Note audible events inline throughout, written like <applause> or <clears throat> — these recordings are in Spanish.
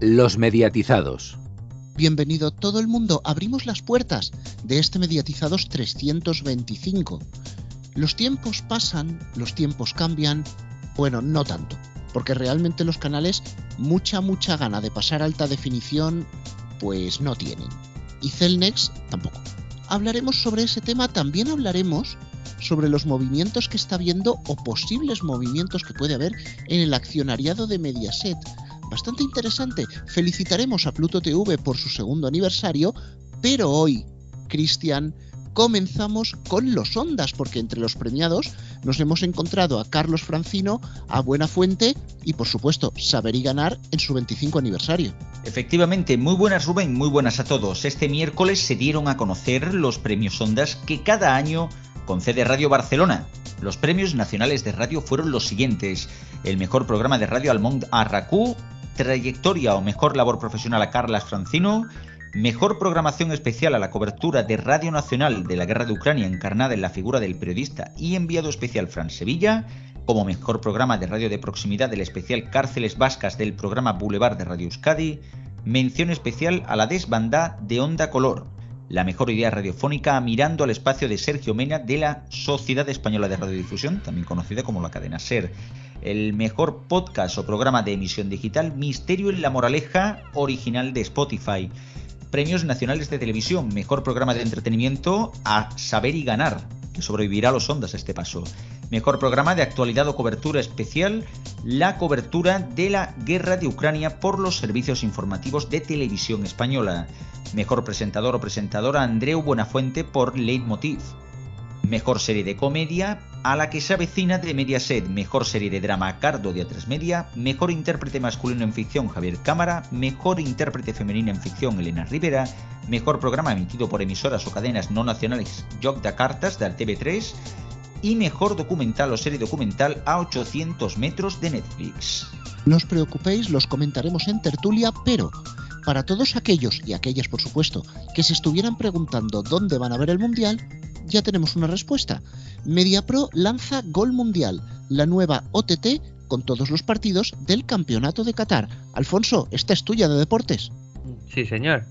Los mediatizados. Bienvenido todo el mundo, abrimos las puertas de este Mediatizados 325. Los tiempos pasan, los tiempos cambian, bueno, no tanto, porque realmente los canales mucha, mucha gana de pasar alta definición, pues no tienen. Y Celnex tampoco. Hablaremos sobre ese tema, también hablaremos sobre los movimientos que está viendo o posibles movimientos que puede haber en el accionariado de Mediaset bastante interesante. Felicitaremos a Pluto TV por su segundo aniversario, pero hoy, Cristian, comenzamos con los Ondas, porque entre los premiados nos hemos encontrado a Carlos Francino, a Buena Fuente y por supuesto Saber y Ganar en su 25 aniversario. Efectivamente, muy buenas Rubén, muy buenas a todos. Este miércoles se dieron a conocer los premios Ondas que cada año concede Radio Barcelona. Los premios nacionales de radio fueron los siguientes. El mejor programa de radio Almond Arracú, trayectoria o mejor labor profesional a Carlas Francino, mejor programación especial a la cobertura de Radio Nacional de la Guerra de Ucrania encarnada en la figura del periodista y enviado especial Fran Sevilla, como mejor programa de radio de proximidad del especial Cárceles Vascas del programa Boulevard de Radio Euskadi, mención especial a la desbandá de Onda Color, la mejor idea radiofónica mirando al espacio de Sergio Mena de la Sociedad Española de Radiodifusión, también conocida como la cadena SER el mejor podcast o programa de emisión digital Misterio en la Moraleja, original de Spotify. Premios Nacionales de Televisión, mejor programa de entretenimiento a Saber y Ganar, que sobrevivirá a los ondas a este paso. Mejor programa de actualidad o cobertura especial, la cobertura de la guerra de Ucrania por los servicios informativos de televisión española. Mejor presentador o presentadora Andreu Buenafuente por Leitmotiv. Mejor serie de comedia, a la que se avecina de Mediaset, mejor serie de drama Cardo de A3 Media, mejor intérprete masculino en ficción Javier Cámara, mejor intérprete femenina en ficción Elena Rivera, mejor programa emitido por emisoras o cadenas no nacionales Joc de Cartas de TV3 y mejor documental o serie documental a 800 metros de Netflix. No os preocupéis, los comentaremos en tertulia, pero para todos aquellos y aquellas por supuesto que se estuvieran preguntando dónde van a ver el Mundial, ya tenemos una respuesta. MediaPro lanza Gol Mundial, la nueva OTT con todos los partidos del Campeonato de Qatar. Alfonso, esta es tuya de deportes. Sí, señor.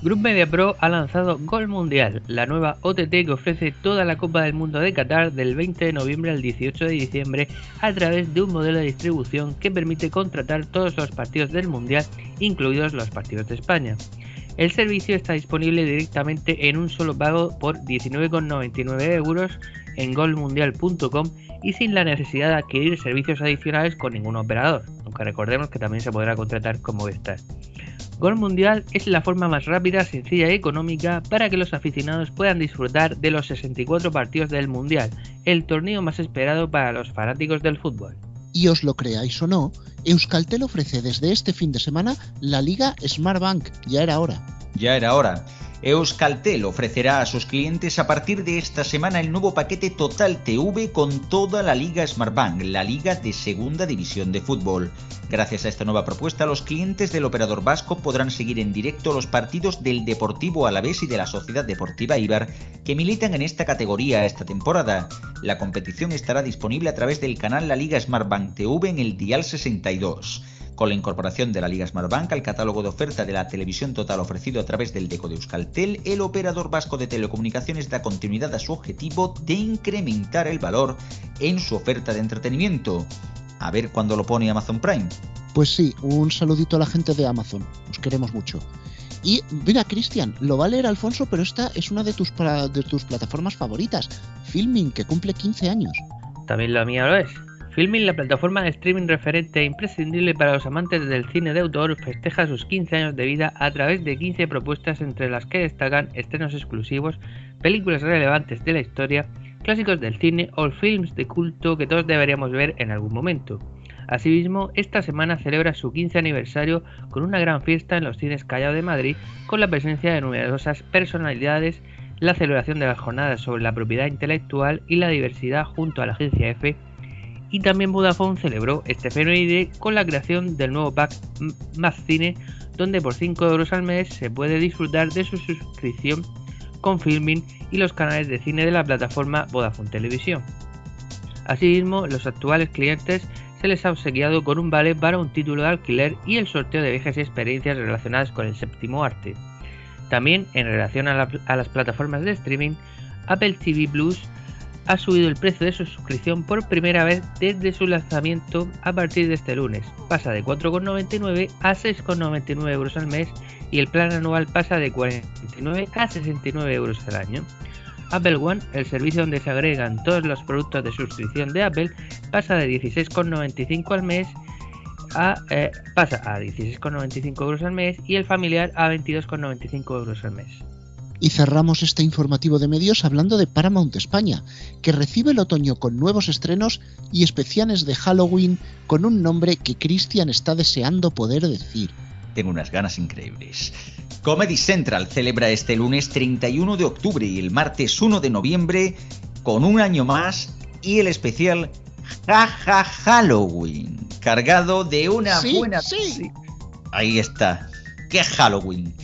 Group Media Pro ha lanzado Gol Mundial, la nueva OTT que ofrece toda la Copa del Mundo de Qatar del 20 de noviembre al 18 de diciembre a través de un modelo de distribución que permite contratar todos los partidos del Mundial, incluidos los partidos de España. El servicio está disponible directamente en un solo pago por 19,99 euros en golmundial.com y sin la necesidad de adquirir servicios adicionales con ningún operador, aunque recordemos que también se podrá contratar con Movistar. Gol Mundial es la forma más rápida, sencilla y económica para que los aficionados puedan disfrutar de los 64 partidos del Mundial, el torneo más esperado para los fanáticos del fútbol. Y os lo creáis o no, Euskaltel ofrece desde este fin de semana la Liga Smartbank. Ya era hora. Ya era hora. Euskaltel ofrecerá a sus clientes a partir de esta semana el nuevo paquete Total TV con toda la Liga Smartbank, la liga de segunda división de fútbol. Gracias a esta nueva propuesta, los clientes del operador vasco podrán seguir en directo los partidos del Deportivo Alavés y de la Sociedad Deportiva Ibar que militan en esta categoría esta temporada. La competición estará disponible a través del canal La Liga Smartbank TV en el Dial 62. Con la incorporación de la Liga Smartbank al catálogo de oferta de la televisión total ofrecido a través del Deco de Euskaltel, el operador vasco de telecomunicaciones da continuidad a su objetivo de incrementar el valor en su oferta de entretenimiento. A ver cuándo lo pone Amazon Prime. Pues sí, un saludito a la gente de Amazon. Os queremos mucho. Y mira, Cristian, lo va a leer Alfonso, pero esta es una de tus, de tus plataformas favoritas, Filming, que cumple 15 años. También la mía lo es. Filming, la plataforma de streaming referente e imprescindible para los amantes del cine de autor, festeja sus 15 años de vida a través de 15 propuestas entre las que destacan estrenos exclusivos, películas relevantes de la historia, clásicos del cine o films de culto que todos deberíamos ver en algún momento. Asimismo, esta semana celebra su 15 aniversario con una gran fiesta en los cines Callao de Madrid, con la presencia de numerosas personalidades, la celebración de las jornadas sobre la propiedad intelectual y la diversidad junto a la agencia F. Y también Vodafone celebró este efeméride con la creación del nuevo pack Más Cine, donde por 5 euros al mes se puede disfrutar de su suscripción con filming y los canales de cine de la plataforma Vodafone Televisión. Asimismo, los actuales clientes se les ha obsequiado con un vale para un título de alquiler y el sorteo de viajes y experiencias relacionadas con el séptimo arte. También, en relación a, a las plataformas de streaming, Apple TV Plus ha subido el precio de su suscripción por primera vez desde su lanzamiento a partir de este lunes. Pasa de 4,99 a 6,99 euros al mes y el plan anual pasa de 49 a 69 euros al año. Apple One, el servicio donde se agregan todos los productos de suscripción de Apple, pasa de 16,95 al mes a, eh, pasa a 16,95 euros al mes y el familiar a 22,95 euros al mes. Y cerramos este informativo de medios hablando de Paramount España, que recibe el otoño con nuevos estrenos y especiales de Halloween con un nombre que Christian está deseando poder decir. Tengo unas ganas increíbles. Comedy Central celebra este lunes 31 de octubre y el martes 1 de noviembre con un año más y el especial Jaja Halloween, cargado de una Sí, buena... sí. Ahí está. ¡Qué Halloween!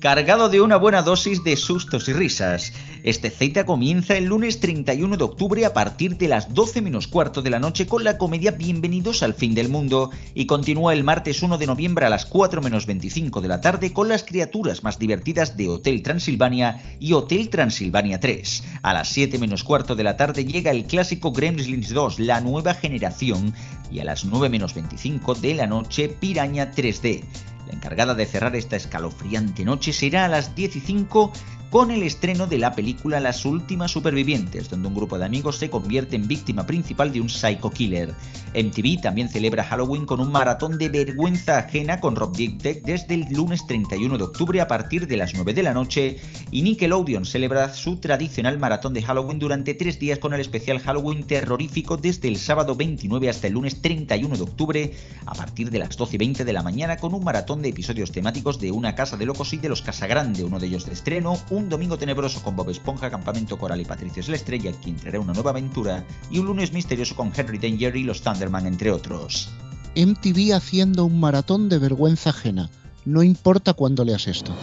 Cargado de una buena dosis de sustos y risas. Este Z comienza el lunes 31 de octubre a partir de las 12 menos cuarto de la noche con la comedia Bienvenidos al fin del mundo y continúa el martes 1 de noviembre a las 4 menos 25 de la tarde con las criaturas más divertidas de Hotel Transilvania y Hotel Transilvania 3. A las 7 menos cuarto de la tarde llega el clásico Gremlins 2, la nueva generación, y a las 9 menos 25 de la noche Piraña 3D. La encargada de cerrar esta escalofriante noche será a las 10 y 5 con el estreno de la película Las Últimas Supervivientes, donde un grupo de amigos se convierte en víctima principal de un psycho killer. MTV también celebra Halloween con un maratón de vergüenza ajena con Rob Dyrdek desde el lunes 31 de octubre a partir de las 9 de la noche y Nickelodeon celebra su tradicional maratón de Halloween durante tres días con el especial Halloween terrorífico desde el sábado 29 hasta el lunes 31 de octubre a partir de las 12 y 20 de la mañana con un maratón de episodios temáticos de Una Casa de Locos y de los Casagrande, uno de ellos de estreno, domingo tenebroso con Bob Esponja, Campamento Coral y Patricio es la Estrella, quien traerá una nueva aventura, y un lunes misterioso con Henry Danger y los Thunderman, entre otros. MTV haciendo un maratón de vergüenza ajena. No importa cuándo leas esto.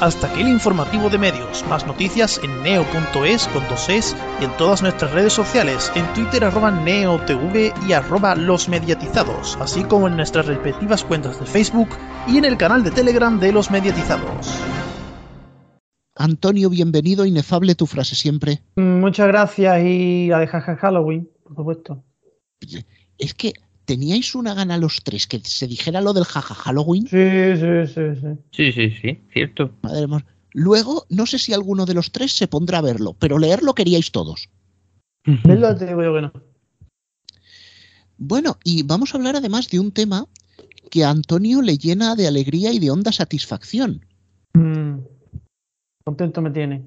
Hasta aquí el informativo de medios. Más noticias en neo.es con dos es y en todas nuestras redes sociales, en Twitter arroba neotv y arroba los mediatizados, así como en nuestras respectivas cuentas de Facebook y en el canal de Telegram de los mediatizados. Antonio, bienvenido, inefable tu frase siempre. Muchas gracias y la de jaja Halloween, por supuesto. Es que teníais una gana los tres que se dijera lo del jaja Halloween. Sí, sí, sí, sí. Sí, sí, sí, cierto. Madre mía. Luego, no sé si alguno de los tres se pondrá a verlo, pero leerlo queríais todos. <laughs> ¿Verdad? Te digo yo que no. Bueno, y vamos a hablar además de un tema que a Antonio le llena de alegría y de honda satisfacción. Mm. Contento me tiene.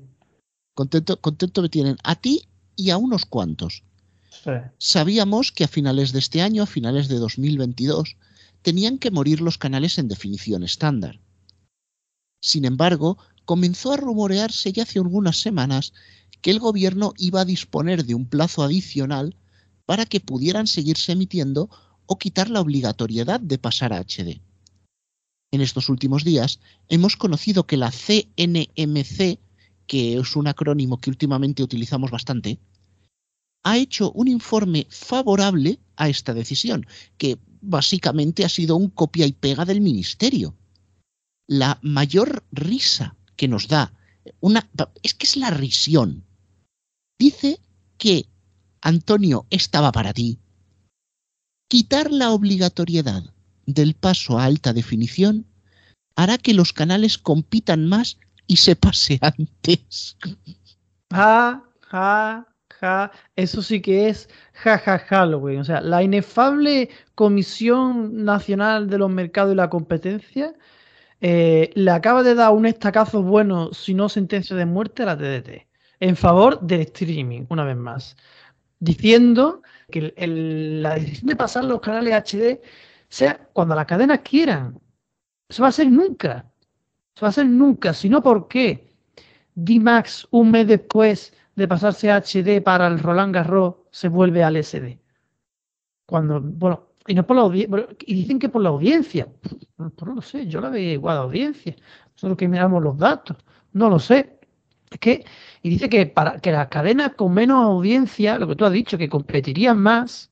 Contento, contento me tienen a ti y a unos cuantos. Sí. Sabíamos que a finales de este año, a finales de 2022, tenían que morir los canales en definición estándar. Sin embargo, comenzó a rumorearse ya hace algunas semanas que el gobierno iba a disponer de un plazo adicional para que pudieran seguirse emitiendo o quitar la obligatoriedad de pasar a HD. En estos últimos días hemos conocido que la CNMC, que es un acrónimo que últimamente utilizamos bastante, ha hecho un informe favorable a esta decisión, que básicamente ha sido un copia y pega del ministerio. La mayor risa que nos da, una, es que es la risión. Dice que, Antonio, estaba para ti. Quitar la obligatoriedad del paso a alta definición hará que los canales compitan más y se pase <laughs> antes. Ja, ja, ja. Eso sí que es ja, ja, Halloween. O sea, la inefable Comisión Nacional de los Mercados y la Competencia eh, le acaba de dar un estacazo bueno, si no sentencia de muerte, a la TDT. En favor del streaming, una vez más. Diciendo que la decisión de pasar los canales HD sea cuando las cadenas quieran. Eso va a ser nunca. Eso va a ser nunca. Si no, ¿por qué? D-Max, un mes después de pasarse a HD para el Roland Garros, se vuelve al SD. Cuando, bueno, y no por la y dicen que por la audiencia. Pues no lo sé, yo la veía igual a audiencia. Nosotros que miramos los datos, no lo sé. Es que, y dice que para que las cadenas con menos audiencia, lo que tú has dicho, que competirían más,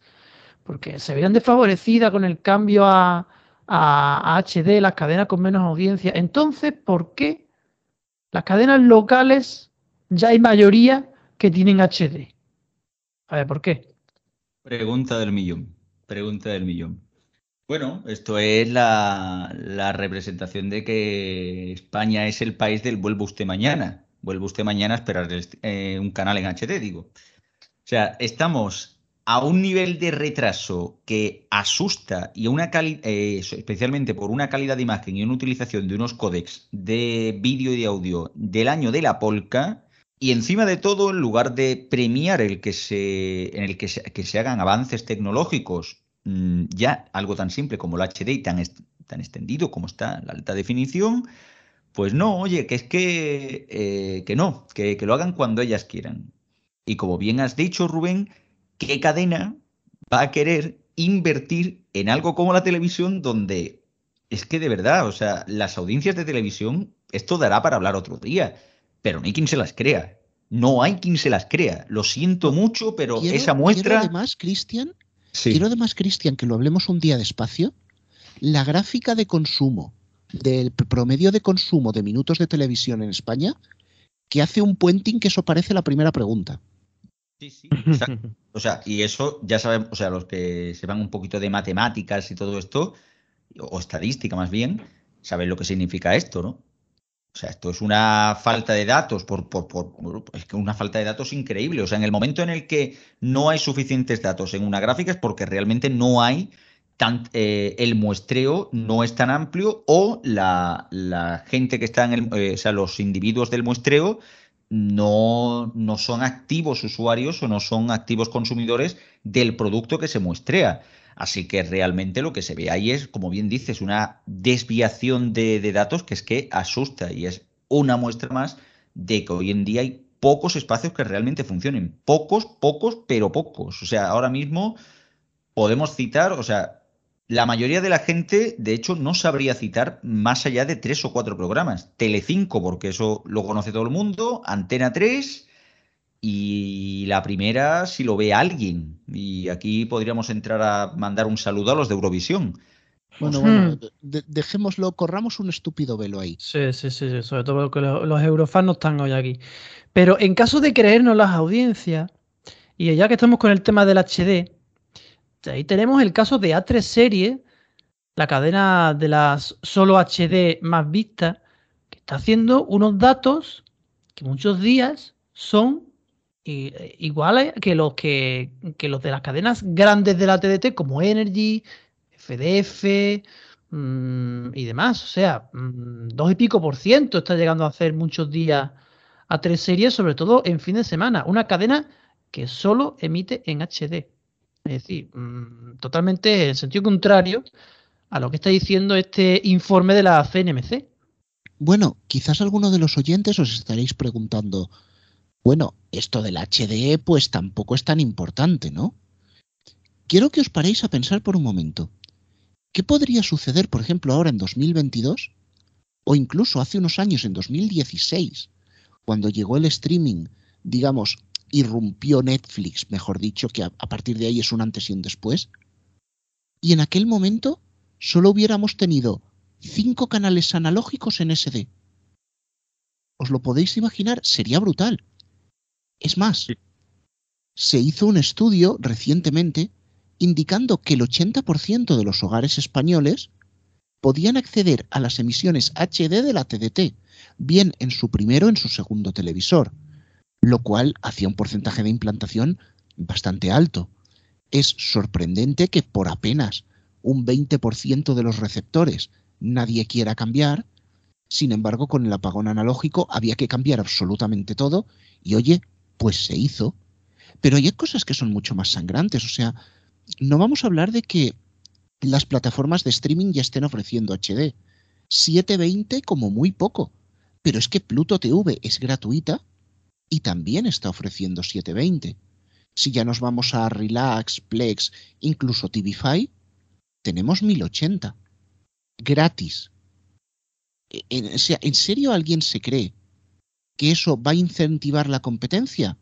porque se veían desfavorecidas con el cambio a, HD, las cadenas con menos audiencia. Entonces, ¿por qué las cadenas locales ya hay mayoría que tienen HD? A ver, ¿por qué? Pregunta del millón. Pregunta del millón. Bueno, esto es la, representación de que España es el país del vuelvo usted mañana. Vuelve usted mañana a esperar eh, un canal en HD, digo. O sea, estamos a un nivel de retraso que asusta y una eh, especialmente por una calidad de imagen y una utilización de unos códecs de vídeo y de audio del año de la polka y encima de todo en lugar de premiar el que se en el que se, hagan avances tecnológicos mm, ya algo tan simple como el HD y tan, tan extendido como está la alta definición pues no oye que es que eh, que no que, que lo hagan cuando ellas quieran. Y como bien has dicho Rubén ¿qué cadena va a querer invertir en algo como la televisión donde es que de verdad, o sea, las audiencias de televisión, esto dará para hablar otro día, pero no hay quien se las crea. No hay quien se las crea. Lo siento mucho, pero esa muestra. Quiero además, Cristian, quiero además, Cristian, que lo hablemos un día despacio. La gráfica de consumo del promedio de consumo de minutos de televisión en España, que hace un puenting que eso parece la primera pregunta. Sí, sí, <laughs> O sea, y eso ya sabemos, o sea, los que se van un poquito de matemáticas y todo esto, o estadística más bien, saben lo que significa esto, ¿no? O sea, esto es una falta de datos, por, por, por, es que una falta de datos increíble. O sea, en el momento en el que no hay suficientes datos en una gráfica es porque realmente no hay tan, eh, el muestreo no es tan amplio o la, gente que está en el, eh, o sea, los individuos del muestreo no, no son activos usuarios o no son activos consumidores del producto que se muestrea. Así que realmente lo que se ve ahí es, como bien dices, una desviación de, datos que es que asusta y es una muestra más de que hoy en día hay pocos espacios que realmente funcionen. Pocos, pocos, pero pocos. O sea, ahora mismo podemos citar, o sea, la mayoría de la gente, de hecho, no sabría citar más allá de tres o cuatro programas. Telecinco, porque eso lo conoce todo el mundo, Antena 3 y la primera si lo ve alguien. Y aquí podríamos entrar a mandar un saludo a los de Eurovisión. Bueno, bueno, hmm. dejémoslo, corramos un estúpido velo ahí. Sí, sí, sí, sobre todo porque los, los eurofans no están hoy aquí. Pero en caso de creernos las audiencias, y ya que estamos con el tema del HD, Ahí tenemos el caso de A3 Serie, la cadena de las solo HD más vistas, que está haciendo unos datos que muchos días son eh, iguales que los que, los de las cadenas grandes de la TDT como Energy, FDF mm, y demás. O sea, mm, dos y pico por ciento está llegando a hacer muchos días a tres series, sobre todo en fin de semana. Una cadena que solo emite en HD. Es decir, mm, totalmente en sentido contrario a lo que está diciendo este informe de la CNMC. Bueno, quizás alguno de los oyentes os estaréis preguntando, bueno, esto del HDE pues tampoco es tan importante, ¿no? Quiero que os paréis a pensar por un momento. ¿Qué podría suceder, por ejemplo, ahora en 2022? O incluso hace unos años, en 2016, cuando llegó el streaming, digamos, irrumpió Netflix, mejor dicho, que a, partir de ahí es un antes y un después. Y en aquel momento solo hubiéramos tenido cinco canales analógicos en SD. ¿Os lo podéis imaginar? Sería brutal. Es más, se hizo un estudio recientemente indicando que el 80% de los hogares españoles podían acceder a las emisiones HD de la TDT, bien en su primero o en su segundo televisor lo cual hacía un porcentaje de implantación bastante alto. Es sorprendente que por apenas un 20% de los receptores nadie quiera cambiar, sin embargo con el apagón analógico había que cambiar absolutamente todo y oye, pues se hizo. Pero hay cosas que son mucho más sangrantes, o sea, no vamos a hablar de que las plataformas de streaming ya estén ofreciendo HD. 720 como muy poco. Pero es que Pluto TV es gratuita y también está ofreciendo 720. Si ya nos vamos a Relax, Plex, incluso TVFi, tenemos 1080. Gratis. E, ¿En serio alguien se cree que eso va a incentivar la competencia?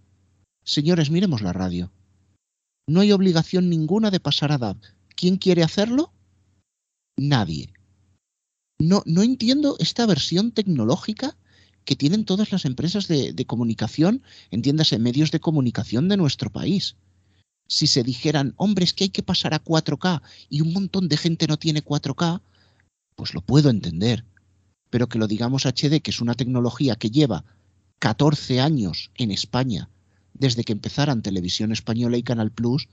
Señores, miremos la radio. No hay obligación ninguna de pasar a DAB. ¿Quién quiere hacerlo? Nadie. No, no entiendo esta versión tecnológica que tienen todas las empresas de, comunicación, entiéndase, medios de comunicación de nuestro país. Si se dijeran, hombre, es que hay que pasar a 4K y un montón de gente no tiene 4K, pues lo puedo entender. Pero que lo digamos HD, que es una tecnología que lleva 14 años en España, desde que empezaran Televisión Española y Canal Plus,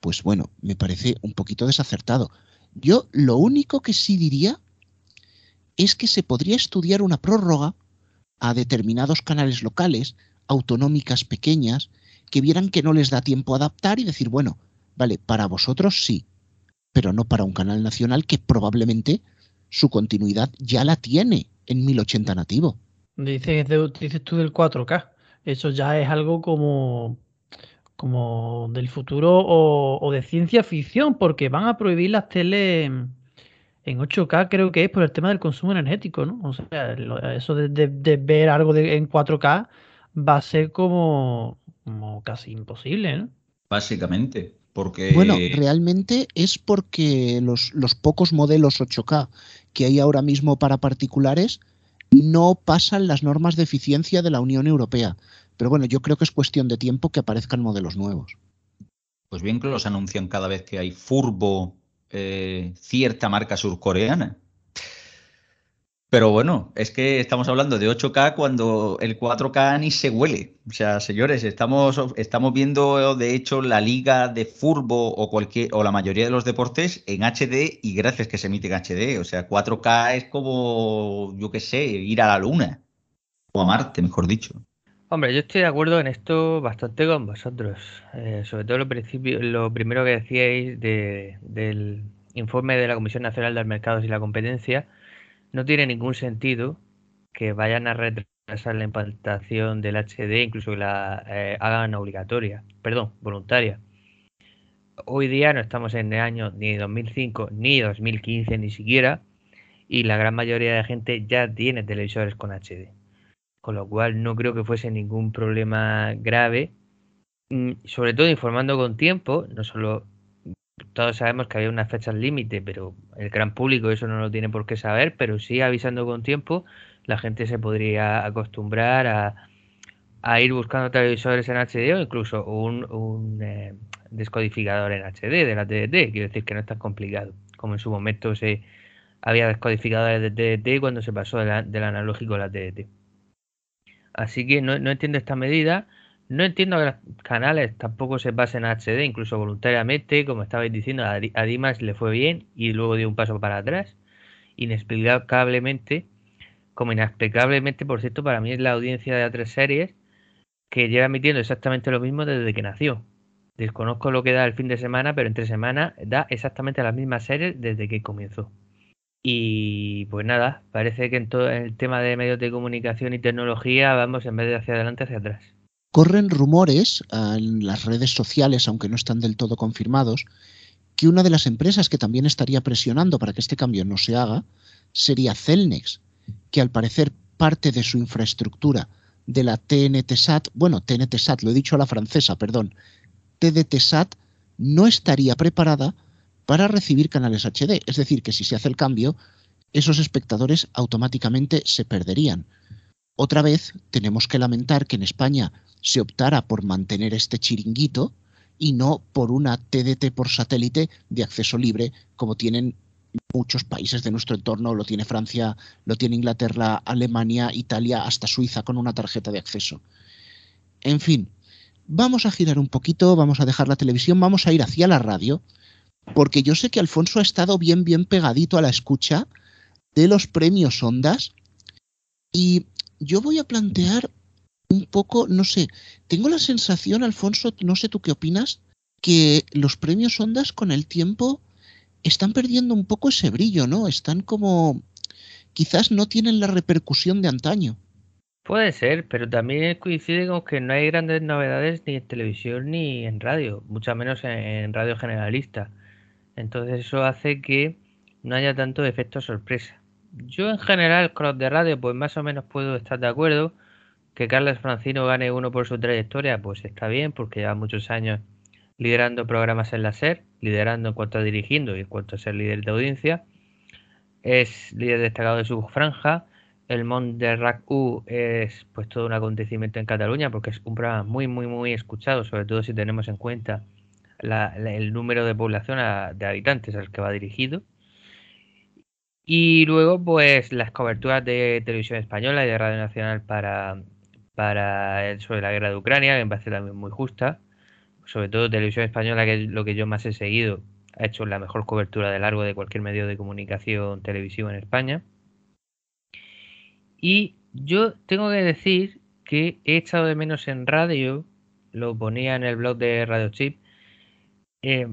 pues bueno, me parece un poquito desacertado. Yo lo único que sí diría es que se podría estudiar una prórroga a determinados canales locales, autonómicas pequeñas, que vieran que no les da tiempo a adaptar y decir, bueno, vale, para vosotros sí, pero no para un canal nacional que probablemente su continuidad ya la tiene en 1080 nativo. Dices, tú del 4K. Eso ya es algo como, como del futuro o, o de ciencia ficción, porque van a prohibir las teles en 8K creo que es por el tema del consumo energético, ¿no? O sea, eso de, ver algo en 4K va a ser como, como casi imposible, ¿no? Básicamente, porque... Bueno, realmente es porque los, los pocos modelos 8K que hay ahora mismo para particulares no pasan las normas de eficiencia de la Unión Europea. Pero bueno, yo creo que es cuestión de tiempo que aparezcan modelos nuevos. Pues bien que los anuncian cada vez que hay furbo eh, cierta marca surcoreana. Pero bueno, es que estamos hablando de 8K cuando el 4K ni se huele. O sea, señores, estamos, estamos viendo de hecho la liga de furbo o cualquier o la mayoría de los deportes en HD y gracias que se emite en HD. O sea, 4K es como, yo qué sé, ir a la luna. O a Marte, mejor dicho. Hombre, yo estoy de acuerdo en esto bastante con vosotros. Eh, sobre todo lo, lo primero que decíais del informe de la Comisión Nacional de Mercados y la Competencia no tiene ningún sentido que vayan a retrasar la implantación del HD, incluso que la eh, hagan obligatoria, perdón, voluntaria. Hoy día no estamos en el año ni 2005 ni 2015 ni siquiera, y la gran mayoría de gente ya tiene televisores con HD. Con lo cual no creo que fuese ningún problema grave, mm, sobre todo informando con tiempo, no solo todos sabemos que había unas fechas límite, pero el gran público eso no lo tiene por qué saber, pero sí avisando con tiempo, la gente se podría acostumbrar a, ir buscando televisores en HD o incluso un, eh, descodificador en HD de la TDT, quiero decir que no es tan complicado, como en su momento se había descodificadores de TDT cuando se pasó del analógico a la TDT. Así que no, no entiendo esta medida no entiendo que los canales tampoco se pasen a HD, incluso voluntariamente, como estabais diciendo, a Dimas le fue bien y luego dio un paso para atrás. Inexplicablemente, como inexplicablemente, por cierto, para mí es la audiencia de A3 series que lleva emitiendo exactamente lo mismo desde que nació. Desconozco lo que da el fin de semana, pero entre semana da exactamente las mismas series desde que comenzó. Y pues nada, parece que en todo el tema de medios de comunicación y tecnología vamos en vez de hacia adelante hacia atrás. Corren rumores ah, en las redes sociales, aunque no están del todo confirmados, que una de las empresas que también estaría presionando para que este cambio no se haga sería Celnex, que al parecer parte de su infraestructura de la TNT-SAT, bueno, TNT-SAT, lo he dicho a la francesa, perdón, TDT-SAT, no estaría preparada para recibir canales HD. Es decir, que si se hace el cambio, esos espectadores automáticamente se perderían. Otra vez tenemos que lamentar que en España se optara por mantener este chiringuito y no por una TDT por satélite de acceso libre como tienen muchos países de nuestro entorno, lo tiene Francia, lo tiene Inglaterra, Alemania, Italia, hasta Suiza con una tarjeta de acceso. En fin, vamos a girar un poquito, vamos a dejar la televisión, vamos a ir hacia la radio, porque yo sé que Alfonso ha estado bien, bien pegadito a la escucha de los premios Ondas y yo voy a plantear un poco, no sé, tengo la sensación, Alfonso, no sé tú qué opinas, que los premios Ondas con el tiempo están perdiendo un poco ese brillo, ¿no? Están como, quizás no tienen la repercusión de antaño. Puede ser, pero también coincide con que no hay grandes novedades ni en televisión ni en radio, mucho menos en radio generalista. Entonces eso hace que no haya tanto efecto sorpresa. Yo en general los de radio pues más o menos puedo estar de acuerdo, que Carlos Francino gane uno por su trayectoria, pues está bien, porque lleva muchos años liderando programas en la SER, liderando en cuanto a dirigiendo y en cuanto a ser líder de audiencia. Es líder destacado de su franja. El Mont de RAC U es pues todo un acontecimiento en Cataluña porque es un programa muy, muy, muy escuchado, sobre todo si tenemos en cuenta el número de población de habitantes al que va dirigido. Y luego, pues las coberturas de televisión española y de Radio Nacional para, para sobre la guerra de Ucrania, que me parece también muy justa. Sobre todo televisión española, que es lo que yo más he seguido, ha hecho la mejor cobertura de largo de cualquier medio de comunicación televisivo en España. Y yo tengo que decir que he echado de menos en radio, lo ponía en el blog de Radio Chip, eh,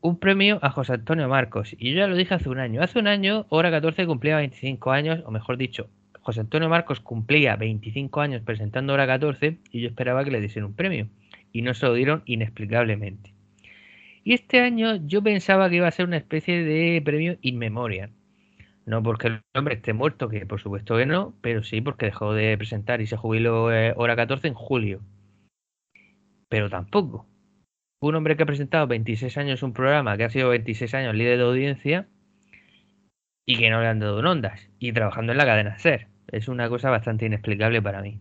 un premio a José Antonio Marcos. Y yo ya lo dije hace un año. Hace un año, Hora 14 cumplía 25 años, o mejor dicho, José Antonio Marcos cumplía 25 años presentando Hora 14 y yo esperaba que le diesen un premio. Y no se lo dieron inexplicablemente. Y este año yo pensaba que iba a ser una especie de premio in memoriam. No porque el hombre esté muerto, que por supuesto que no, pero sí porque dejó de presentar y se jubiló eh, Hora 14 en julio. Pero tampoco un hombre que ha presentado 26 años un programa, que ha sido 26 años líder de audiencia y que no le han dado en ondas y trabajando en la cadena SER. Es una cosa bastante inexplicable para mí.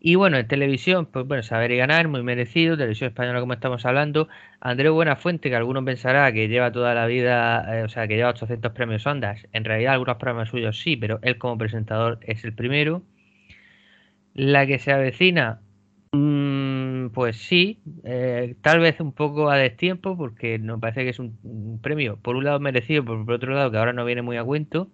Y bueno, en televisión, pues bueno, saber y ganar, muy merecido. Televisión española, como estamos hablando. Andreu Buenafuente, que algunos pensará que lleva toda la vida, eh, o sea, que lleva 800 premios Ondas. En realidad, algunos programas suyos sí, pero él como presentador es el primero. La que se avecina, Mm, pues sí, eh, tal vez un poco a destiempo, porque nos parece que es un, premio, por un lado merecido, por, por otro lado que ahora no viene muy a cuento.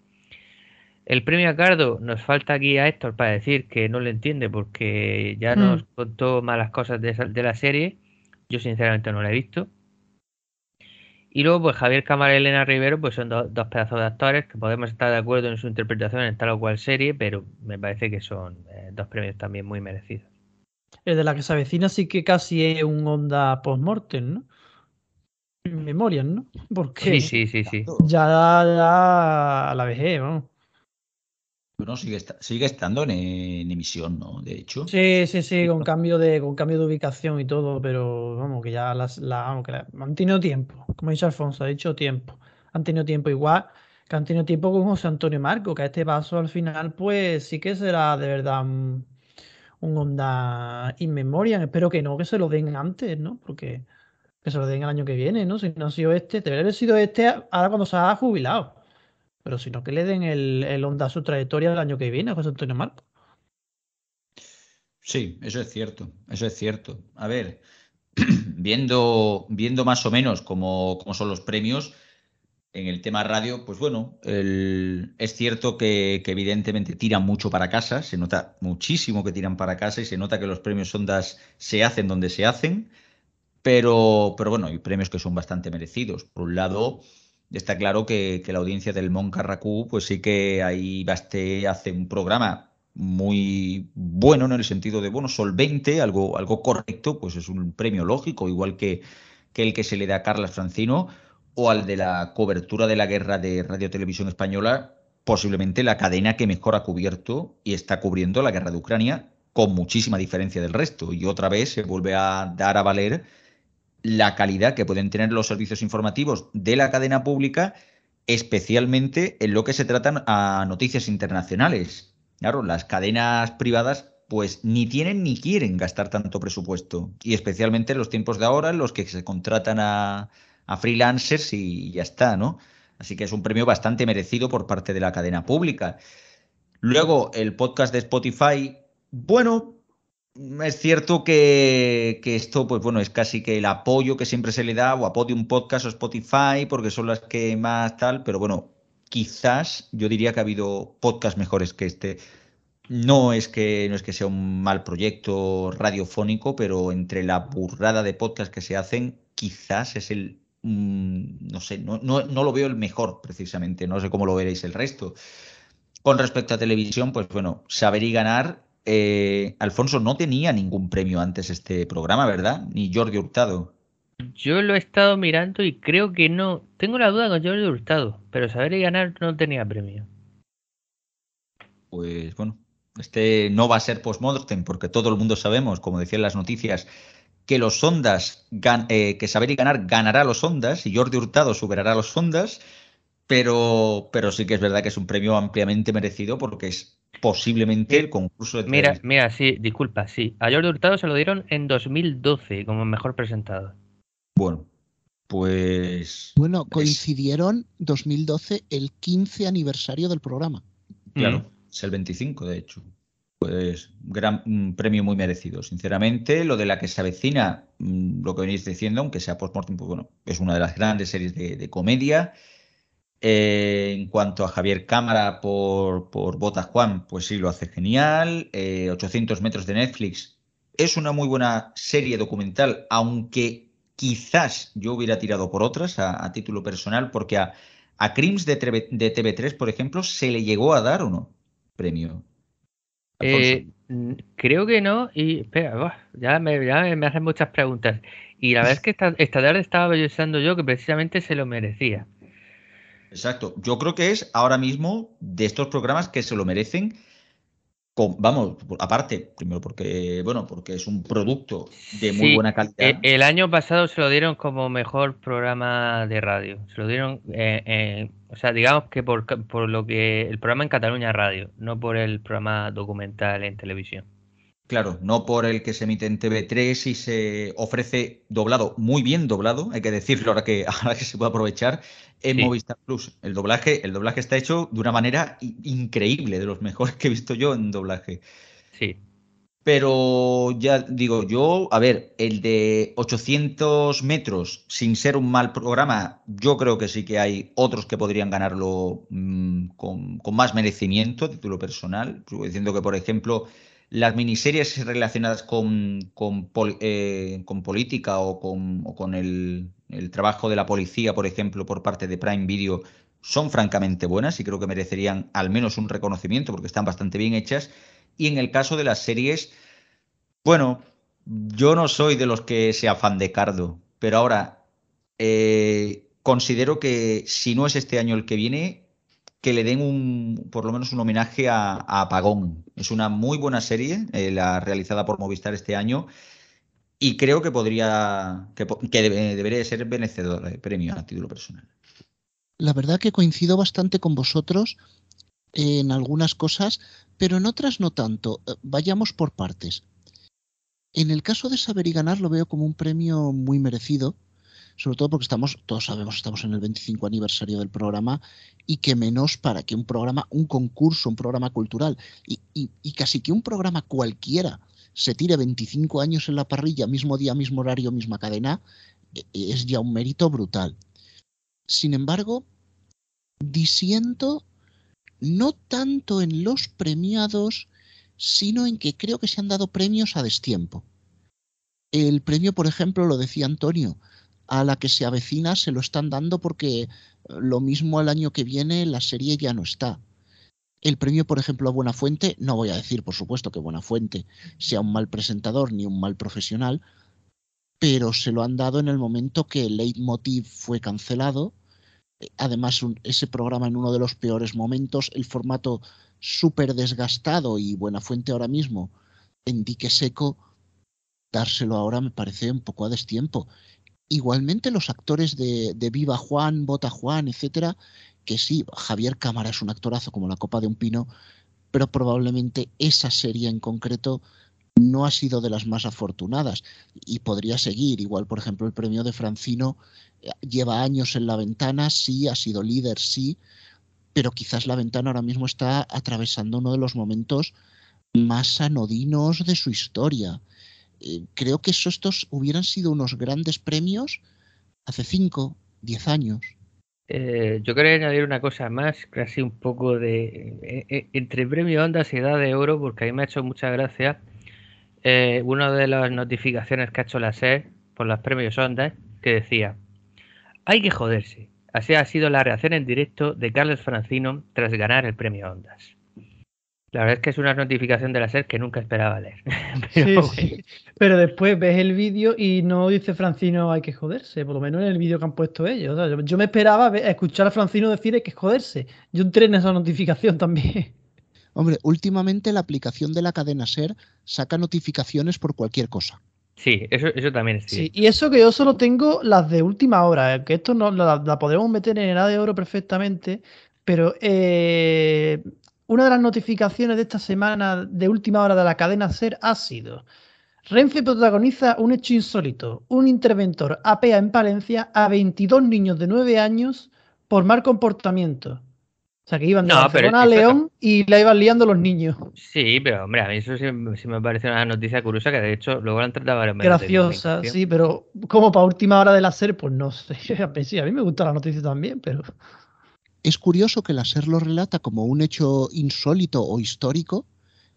El premio a Cardo nos falta aquí a Héctor para decir que no lo entiende porque ya nos mm. contó malas cosas de, de, la serie. Yo sinceramente no la he visto. Y luego, pues Javier Cámara y Elena Rivero, pues son dos pedazos de actores que podemos estar de acuerdo en su interpretación en tal o cual serie, pero me parece que son eh, dos premios también muy merecidos. El de la que se avecina sí que casi es un onda post-mortem, ¿no? Memorias, ¿no? Porque sí, sí, sí, sí. Ya, ya la vejez, ¿no? Bueno, sigue, sigue estando en, emisión, ¿no? De hecho. Sí, sí, sí, con cambio de, con cambio de ubicación y todo, pero vamos, que ya las, la, vamos, que han tenido tiempo. Como ha dicho Alfonso, ha dicho tiempo. Han tenido tiempo igual que han tenido tiempo con José Antonio Marco, que a este paso al final, pues sí que será de verdad un Honda In. Espero que no, que se lo den antes, ¿no? Porque que se lo den el año que viene, ¿no? Si no ha sido este, debería haber sido este ahora cuando se ha jubilado. Pero si no, que le den el, el Honda a su trayectoria del año que viene José Antonio Marco. Sí, eso es cierto, eso es cierto. A ver, <clears throat> viendo, viendo más o menos cómo, cómo son los premios, en el tema radio, pues bueno, es cierto que, evidentemente tiran mucho para casa, se nota muchísimo que tiran para casa y se nota que los premios Ondas se hacen donde se hacen, pero, pero bueno, hay premios que son bastante merecidos. Por un lado, está claro que, la audiencia del Mon Carracú, pues sí que ahí Basté hace un programa muy bueno en el sentido de, bueno, solvente, algo, algo correcto, pues es un premio lógico, igual que, que el que se le da a Carlas Francino o al de la cobertura de la guerra de Radio Televisión Española, posiblemente la cadena que mejor ha cubierto y está cubriendo la guerra de Ucrania con muchísima diferencia del resto. Y otra vez se vuelve a dar a valer la calidad que pueden tener los servicios informativos de la cadena pública, especialmente en lo que se tratan a noticias internacionales. Claro, las cadenas privadas pues ni tienen ni quieren gastar tanto presupuesto. Y especialmente en los tiempos de ahora, en los que se contratan a, a freelancers y ya está, ¿no? Así que es un premio bastante merecido por parte de la cadena pública. Luego, el podcast de Spotify, bueno, es cierto que, esto, pues bueno, es casi que el apoyo que siempre se le da, o apoyo un podcast o Spotify, porque son las que más tal, pero bueno, quizás yo diría que ha habido podcasts mejores que este. No es que no es que sea un mal proyecto radiofónico, pero entre la burrada de podcasts que se hacen, quizás es el Mm, no sé, no, no, lo veo el mejor precisamente, no sé cómo lo veréis el resto. Con respecto a televisión, pues bueno, saber y ganar. Eh, Alfonso no tenía ningún premio antes este programa, ¿verdad? Ni Jordi Hurtado. Yo lo he estado mirando y creo que no. Tengo la duda con Jordi Hurtado, pero saber y ganar no tenía premio. Pues bueno, este no va a ser postmortem porque todo el mundo sabemos, como decían las noticias, que los Ondas, eh, que Saber y Ganar ganará los Ondas y Jordi Hurtado superará los Ondas, pero, pero sí que es verdad que es un premio ampliamente merecido porque es posiblemente el concurso de Mira, mira, sí, disculpa, sí. A Jordi Hurtado se lo dieron en 2012 como mejor presentado. Bueno, pues... Bueno, coincidieron 2012 el 15 aniversario del programa. Claro, mm. es el 25 de hecho. Pues gran premio muy merecido, sinceramente. Lo de la que se avecina, mm, lo que venís diciendo, aunque sea post-mortem, pues bueno, es una de las grandes series de, comedia. Eh, en cuanto a Javier Cámara por, por Bota Juan, pues sí, lo hace genial. 800 eh, metros de Netflix es una muy buena serie documental, aunque quizás yo hubiera tirado por otras a, título personal, porque a, a Crims de, de, TV3, por ejemplo, se le llegó a dar o no premio. Eh, creo que no, y espera, ya, me, me, hacen muchas preguntas. Y la verdad es que esta, esta tarde estaba pensando yo que precisamente se lo merecía. Exacto, yo creo que es ahora mismo de estos programas que se lo merecen vamos, aparte, primero porque, bueno, porque es un producto de muy buena calidad. E, el año pasado se lo dieron como mejor programa de radio. Se lo dieron, eh, eh, o sea, digamos que por, por lo que el programa en Cataluña Radio, no por el programa documental en televisión. Claro, no por el que se emite en TV3 y se ofrece doblado, muy bien doblado, hay que decirlo ahora que, <laughs> ahora que se puede aprovechar, en Movistar Plus. El doblaje, el doblaje está hecho de una manera increíble, de los mejores que he visto yo en doblaje. Sí. Pero ya digo, yo, a ver, el de 800 metros, sin ser un mal programa, yo creo que sí que hay otros que podrían ganarlo mm, con, con, más merecimiento, título personal. Diciendo que, por ejemplo, las miniseries relacionadas con, con, eh, política o con, el, trabajo de la policía, por ejemplo, por parte de Prime Video, son francamente buenas y creo que merecerían al menos un reconocimiento porque están bastante bien hechas. Y en el caso de las series, bueno, yo no soy de los que se afán de Cardo, pero ahora eh, considero que si no es este año el que viene, que le den un, por lo menos un homenaje a, Apagón. Es una muy buena serie, eh, la realizada por Movistar este año, y creo que podría, que, debería ser vencedor de premio a título personal. La verdad que coincido bastante con vosotros en algunas cosas, pero en otras no tanto. Eh, vayamos por partes. En el caso de Saber y Ganar lo veo como un premio muy merecido, sobre todo porque estamos, todos sabemos, estamos en el 25 aniversario del programa y que menos para que un programa, un concurso, un programa cultural y, y, casi que un programa cualquiera se tire 25 años en la parrilla, mismo día, mismo horario, misma cadena, e, es ya un mérito brutal. Sin embargo, disiento no tanto en los premiados, sino en que creo que se han dado premios a destiempo. El premio, por ejemplo, lo decía Antonio, a la que se avecina se lo están dando porque eh, lo mismo el año que viene la serie ya no está. El premio, por ejemplo, a Buenafuente, no voy a decir, por supuesto, que Buenafuente sea un mal presentador ni un mal profesional, pero se lo han dado en el momento que el leitmotiv fue cancelado. Eh, además, ese programa en uno de los peores momentos, el formato súper desgastado y Buenafuente ahora mismo en dique seco, dárselo ahora me parece un poco a destiempo. Igualmente los actores de, Viva Juan, Bota Juan, etcétera, que sí, Javier Cámara es un actorazo como la copa de un pino, pero probablemente esa serie en concreto no ha sido de las más afortunadas y podría seguir. Igual, por ejemplo, el premio de Francino eh, lleva años en la ventana, sí, ha sido líder, sí, pero quizás la ventana ahora mismo está atravesando uno de los momentos más anodinos de su historia. Eh, creo que estos hubieran sido unos grandes premios hace 5, 10 años. Eh, yo quería añadir una cosa más, casi un poco de. Eh, entre premio Ondas y Edad de Oro, porque a me ha hecho mucha gracia. una de las notificaciones que ha hecho la SER por los premios Ondas, que decía: Hay que joderse. Así ha sido la reacción en directo de Carlos Francino tras ganar el premio Ondas. La verdad es que es una notificación de la SER que nunca esperaba leer. <laughs> Pero, sí, Pero después ves el vídeo y no dice Francino hay que joderse, por lo menos en el vídeo que han puesto ellos. yo, me esperaba escuchar a Francino decir hay que joderse. Yo entré en esa notificación también. <laughs> Hombre, últimamente la aplicación de la cadena SER saca notificaciones por cualquier cosa. Sí, eso, eso también es Sí, y eso que yo solo tengo las de última hora, eh, que esto no la, la podemos meter en edad de oro perfectamente, pero eh, una de las notificaciones de esta semana de última hora de la cadena SER ha sido Renfe protagoniza un hecho insólito. Un interventor apea en Palencia a 22 niños de 9 años por mal comportamiento. O sea, que iban de No, Barcelona a León y la iban liando los niños. Sí, pero hombre, a mí eso sí, sí me parece una noticia curiosa que de hecho luego la han tratado varios Graciosa, sí, pero como para última hora de la SER, pues no sé. <laughs> Sí, a mí me gusta la noticia también, pero... Es curioso que la SER lo relata como un hecho insólito o histórico,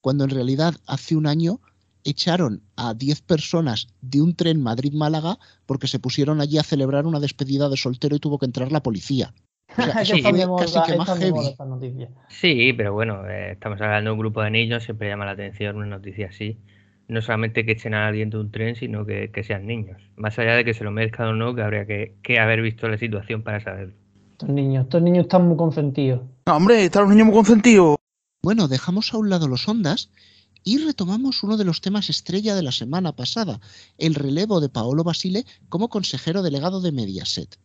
cuando en realidad hace un año echaron a 10 personas de un tren Madrid-Málaga porque se pusieron allí a celebrar una despedida de soltero y tuvo que entrar la policía. O sea, <laughs> eso sí, casi que más heavy. Sí, pero bueno, eh, estamos hablando de un grupo de niños, siempre llama la atención una noticia así. No solamente que echen a alguien de un tren, sino que, que sean niños. Más allá de que se lo merezcan o no, que habría que, que haber visto la situación para saberlo. Estos niños, estos niños están muy consentidos. No, hombre, están los niños muy consentidos. Bueno, dejamos a un lado los ondas y retomamos uno de los temas estrella de la semana pasada, el relevo de Paolo Basile como consejero delegado de Mediaset.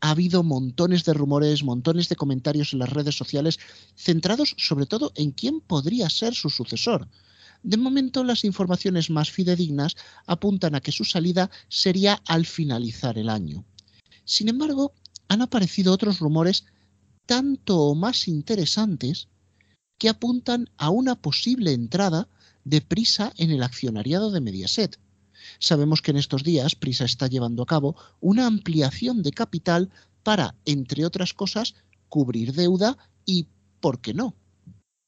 Ha habido montones de rumores, montones de comentarios en las redes sociales centrados sobre todo en quién podría ser su sucesor. De momento, las informaciones más fidedignas apuntan a que su salida sería al finalizar el año. Sin embargo, han aparecido otros rumores tanto o más interesantes que apuntan a una posible entrada de Prisa en el accionariado de Mediaset. Sabemos que en estos días Prisa está llevando a cabo una ampliación de capital para, entre otras cosas, cubrir deuda y, ¿por qué no?,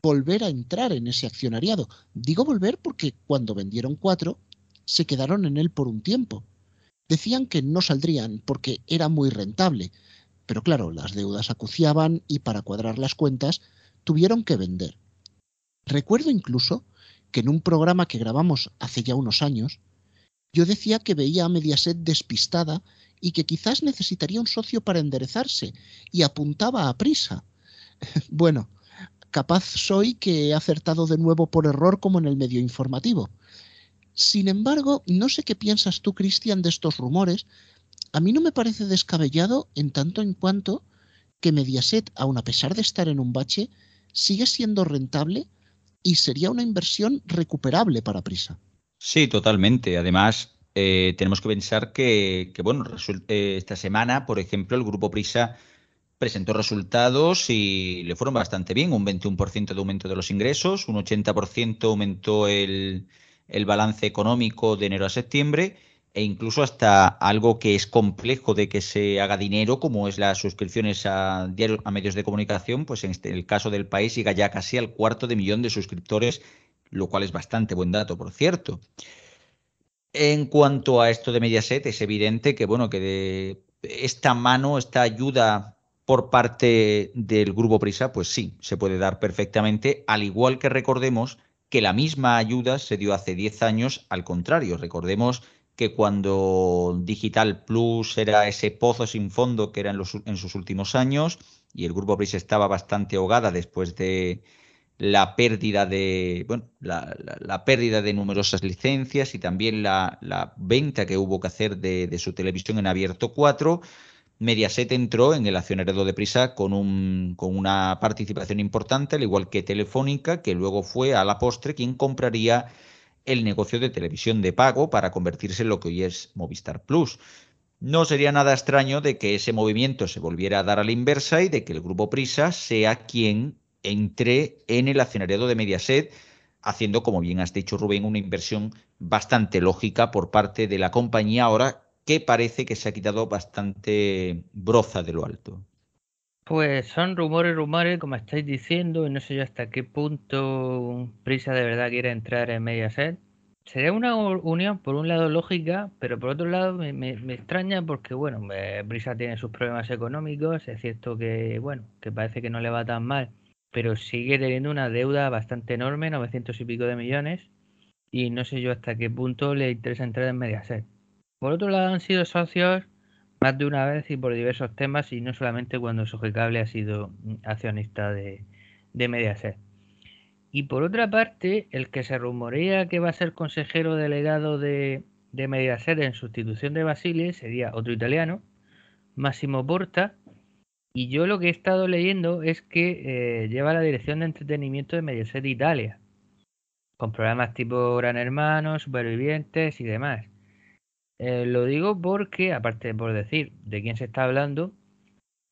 volver a entrar en ese accionariado. Digo volver porque cuando vendieron cuatro, se quedaron en él por un tiempo. Decían que no saldrían porque era muy rentable, pero claro, las deudas acuciaban y para cuadrar las cuentas tuvieron que vender. Recuerdo incluso que en un programa que grabamos hace ya unos años, yo decía que veía a Mediaset despistada y que quizás necesitaría un socio para enderezarse, y apuntaba a prisa. <laughs> Bueno, capaz soy que he acertado de nuevo por error como en el medio informativo. Sin embargo, no sé qué piensas tú, Cristian, de estos rumores. A mí no me parece descabellado en tanto en cuanto que Mediaset, aun a pesar de estar en un bache, sigue siendo rentable y sería una inversión recuperable para Prisa. Sí, totalmente. Además, eh, tenemos que pensar que, bueno, eh, esta semana, por ejemplo, el Grupo Prisa presentó resultados y le fueron bastante bien, un 21% de aumento de los ingresos, un 80% aumentó el balance económico de enero a septiembre e incluso hasta algo que es complejo de que se haga dinero, como es las suscripciones a, medios de comunicación, pues en este- el caso del país llega ya casi al cuarto de millón de suscriptores, lo cual es bastante buen dato, por cierto. En cuanto a esto de Mediaset, es evidente que, bueno, que de esta mano, esta ayuda por parte del Grupo Prisa, pues sí, se puede dar perfectamente, al igual que recordemos que la misma ayuda se dio hace 10 años al contrario. Recordemos que cuando Digital Plus era ese pozo sin fondo que era en, sus últimos años y el Grupo Prisa estaba bastante ahogada después de la pérdida de bueno la, pérdida de numerosas licencias y también la, venta que hubo que hacer de, de, su televisión en abierto 4 Mediaset entró en el accionariado de Prisa con, un, con una participación importante, al igual que Telefónica, que luego fue a la postre quien compraría el negocio de televisión de pago para convertirse en lo que hoy es Movistar Plus. No sería nada extraño de que ese movimiento se volviera a dar a la inversa y de que el grupo Prisa sea quien entre en el accionariado de Mediaset, haciendo, como bien has dicho Rubén, una inversión bastante lógica por parte de la compañía ahora que parece que se ha quitado bastante broza de lo alto. Pues son rumores, rumores, como estáis diciendo, y no sé yo hasta qué punto Prisa de verdad quiere entrar en Mediaset. Sería una unión, por un lado, lógica, pero por otro lado me, me, me extraña porque, bueno, Prisa tiene sus problemas económicos, es cierto que, bueno, que parece que no le va tan mal, pero sigue teniendo una deuda bastante enorme, 900 y pico de millones, y no sé yo hasta qué punto le interesa entrar en Mediaset. Por otro lado, han sido socios más de una vez y por diversos temas, y no solamente cuando Sogecable ha sido accionista de, de Mediaset. Y por otra parte, el que se rumorea que va a ser consejero delegado de, de Mediaset en sustitución de Basile sería otro italiano, Massimo Porta. Y yo lo que he estado leyendo es que eh, lleva la dirección de entretenimiento de Mediaset Italia, con programas tipo Gran Hermano, Supervivientes y demás. Eh, lo digo porque, aparte por decir de quién se está hablando,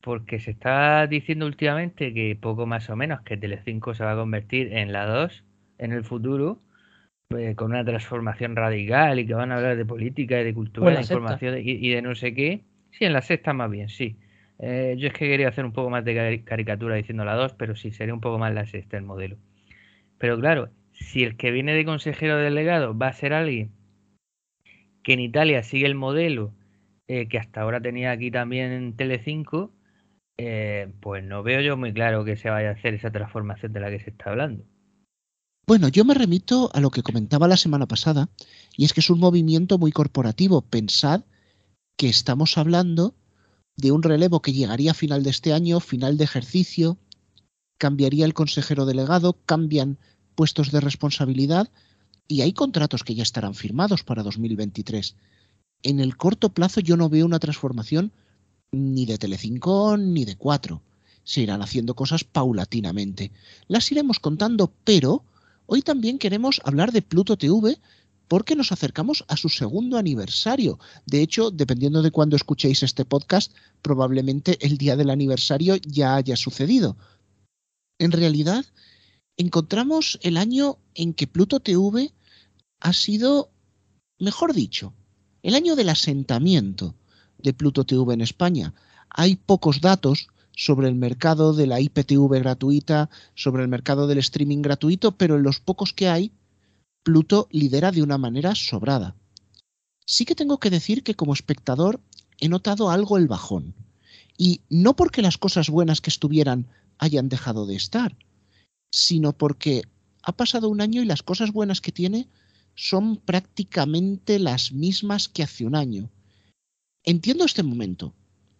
porque se está diciendo últimamente que poco más o menos que Telecinco se va a convertir en la 2 en el futuro pues, con una transformación radical y que van a hablar de política y de cultura, de información y, de no sé qué. Sí, en la sexta más bien, sí. Eh, yo es que quería hacer un poco más de caricatura diciendo la 2, pero sí, sería un poco más la sexta el modelo. Pero claro, si el que viene de consejero delegado va a ser alguien que en Italia sigue el modelo eh, que hasta ahora tenía aquí también en Telecinco, eh, pues no veo yo muy claro que se vaya a hacer esa transformación de la que se está hablando. Bueno, yo me remito a lo que comentaba la semana pasada, y es que es un movimiento muy corporativo. Pensad que estamos hablando de un relevo que llegaría a final de este año, final de ejercicio, cambiaría el consejero delegado, cambian puestos de responsabilidad y hay contratos que ya estarán firmados para 2023. En el corto plazo yo no veo una transformación ni de Telecinco ni de Cuatro. Se irán haciendo cosas paulatinamente. Las iremos contando, pero Hoy también queremos hablar de Pluto TV porque nos acercamos a su segundo aniversario. De hecho, dependiendo de cuándo escuchéis este podcast, probablemente el día del aniversario ya haya sucedido. En realidad, encontramos el año en que Pluto TV ha sido, mejor dicho, el año del asentamiento de Pluto TV en España. Hay pocos datos, sobre el mercado de la IPTV gratuita, sobre el mercado del streaming gratuito, pero en los pocos que hay, Pluto lidera de una manera sobrada. Sí que tengo que decir que como espectador he notado algo el bajón. Y no porque las cosas buenas que estuvieran hayan dejado de estar, sino porque ha pasado un año y las cosas buenas que tiene son prácticamente las mismas que hace un año. Entiendo este momento.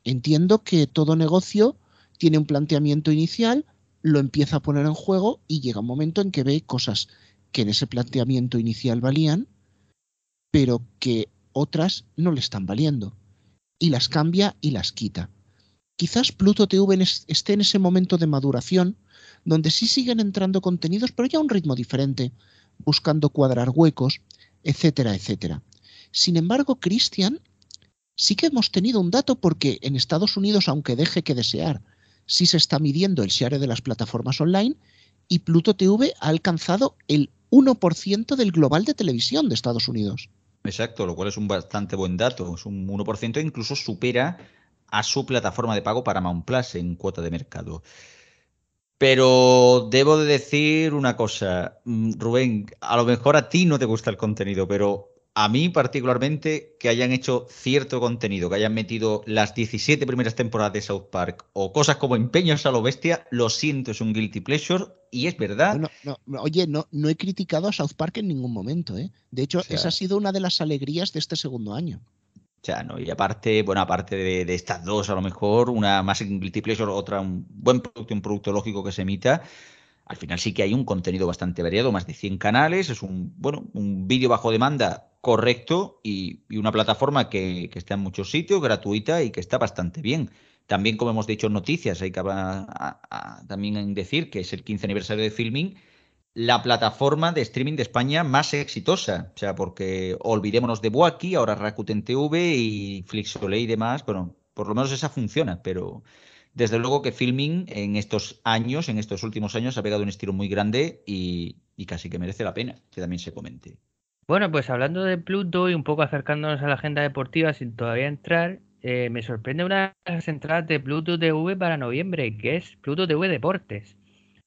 Entiendo que todo negocio tiene un planteamiento inicial, lo empieza a poner en juego y llega un momento en que ve cosas que en ese planteamiento inicial valían, pero que otras no le están valiendo. Y las cambia y las quita. Quizás Pluto TV esté en ese momento de maduración, donde sí siguen entrando contenidos, pero ya a un ritmo diferente, buscando cuadrar huecos, etcétera, etcétera. Sin embargo, Christian, sí que hemos tenido un dato porque en Estados Unidos, aunque deje que desear, sí se está midiendo el share de las plataformas online y Pluto TV ha alcanzado el 1% del global de televisión de Estados Unidos. Exacto, lo cual es un bastante buen dato. Es un 1%, incluso supera a su plataforma de pago para Mount Plus en cuota de mercado. Pero debo de decir una cosa, mm, Rubén, a lo mejor a ti no te gusta el contenido, pero a mí particularmente que hayan hecho cierto contenido, que hayan metido las 17 primeras temporadas de South Park o cosas como empeños a lo bestia, lo siento, es un guilty pleasure y es verdad. oye, no, no he criticado a South Park en ningún momento, ¿eh? De hecho, esa ha sido una de las alegrías de este segundo año. ¿No? Y aparte, bueno, aparte de, de, estas dos, a lo mejor, una más en guilty pleasure, otra un buen producto, un producto lógico que se emita al final sí que hay un contenido bastante variado, más de 100 canales, es un, bueno, un vídeo bajo demanda correcto y, una plataforma que, está en muchos sitios, gratuita y que está bastante bien. También, como hemos dicho en noticias, hay que también decir que es el 15 aniversario de Filming, la plataforma de streaming de España más exitosa. O sea, porque olvidémonos de Buaki, ahora Rakuten TV y Flixolay y demás. Bueno, por lo menos esa funciona, pero desde luego que Filming en estos años, en estos últimos años, ha pegado un estilo muy grande y, casi que merece la pena que también se comente. Bueno, pues hablando de Pluto y un poco acercándonos a la agenda deportiva sin todavía entrar, eh, me sorprende una de las entradas de Pluto TV para noviembre, que es Pluto TV Deportes,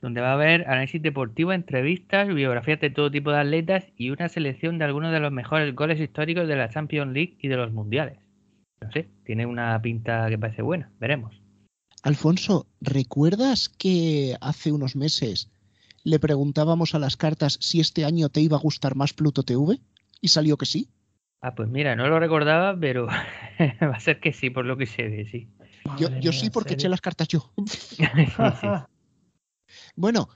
donde va a haber análisis deportivo, entrevistas, biografías de todo tipo de atletas y una selección de algunos de los mejores goles históricos de la Champions League y de los mundiales. No sé, tiene una pinta que parece buena, veremos. Alfonso, ¿recuerdas que hace unos meses le preguntábamos a las cartas si este año te iba a gustar más Pluto TV? Y salió que sí. Ah, pues mira, no lo recordaba, pero <laughs> va a ser que sí, por lo que se ve, sí. Yo, sí, porque eché las cartas yo. <laughs> Bueno,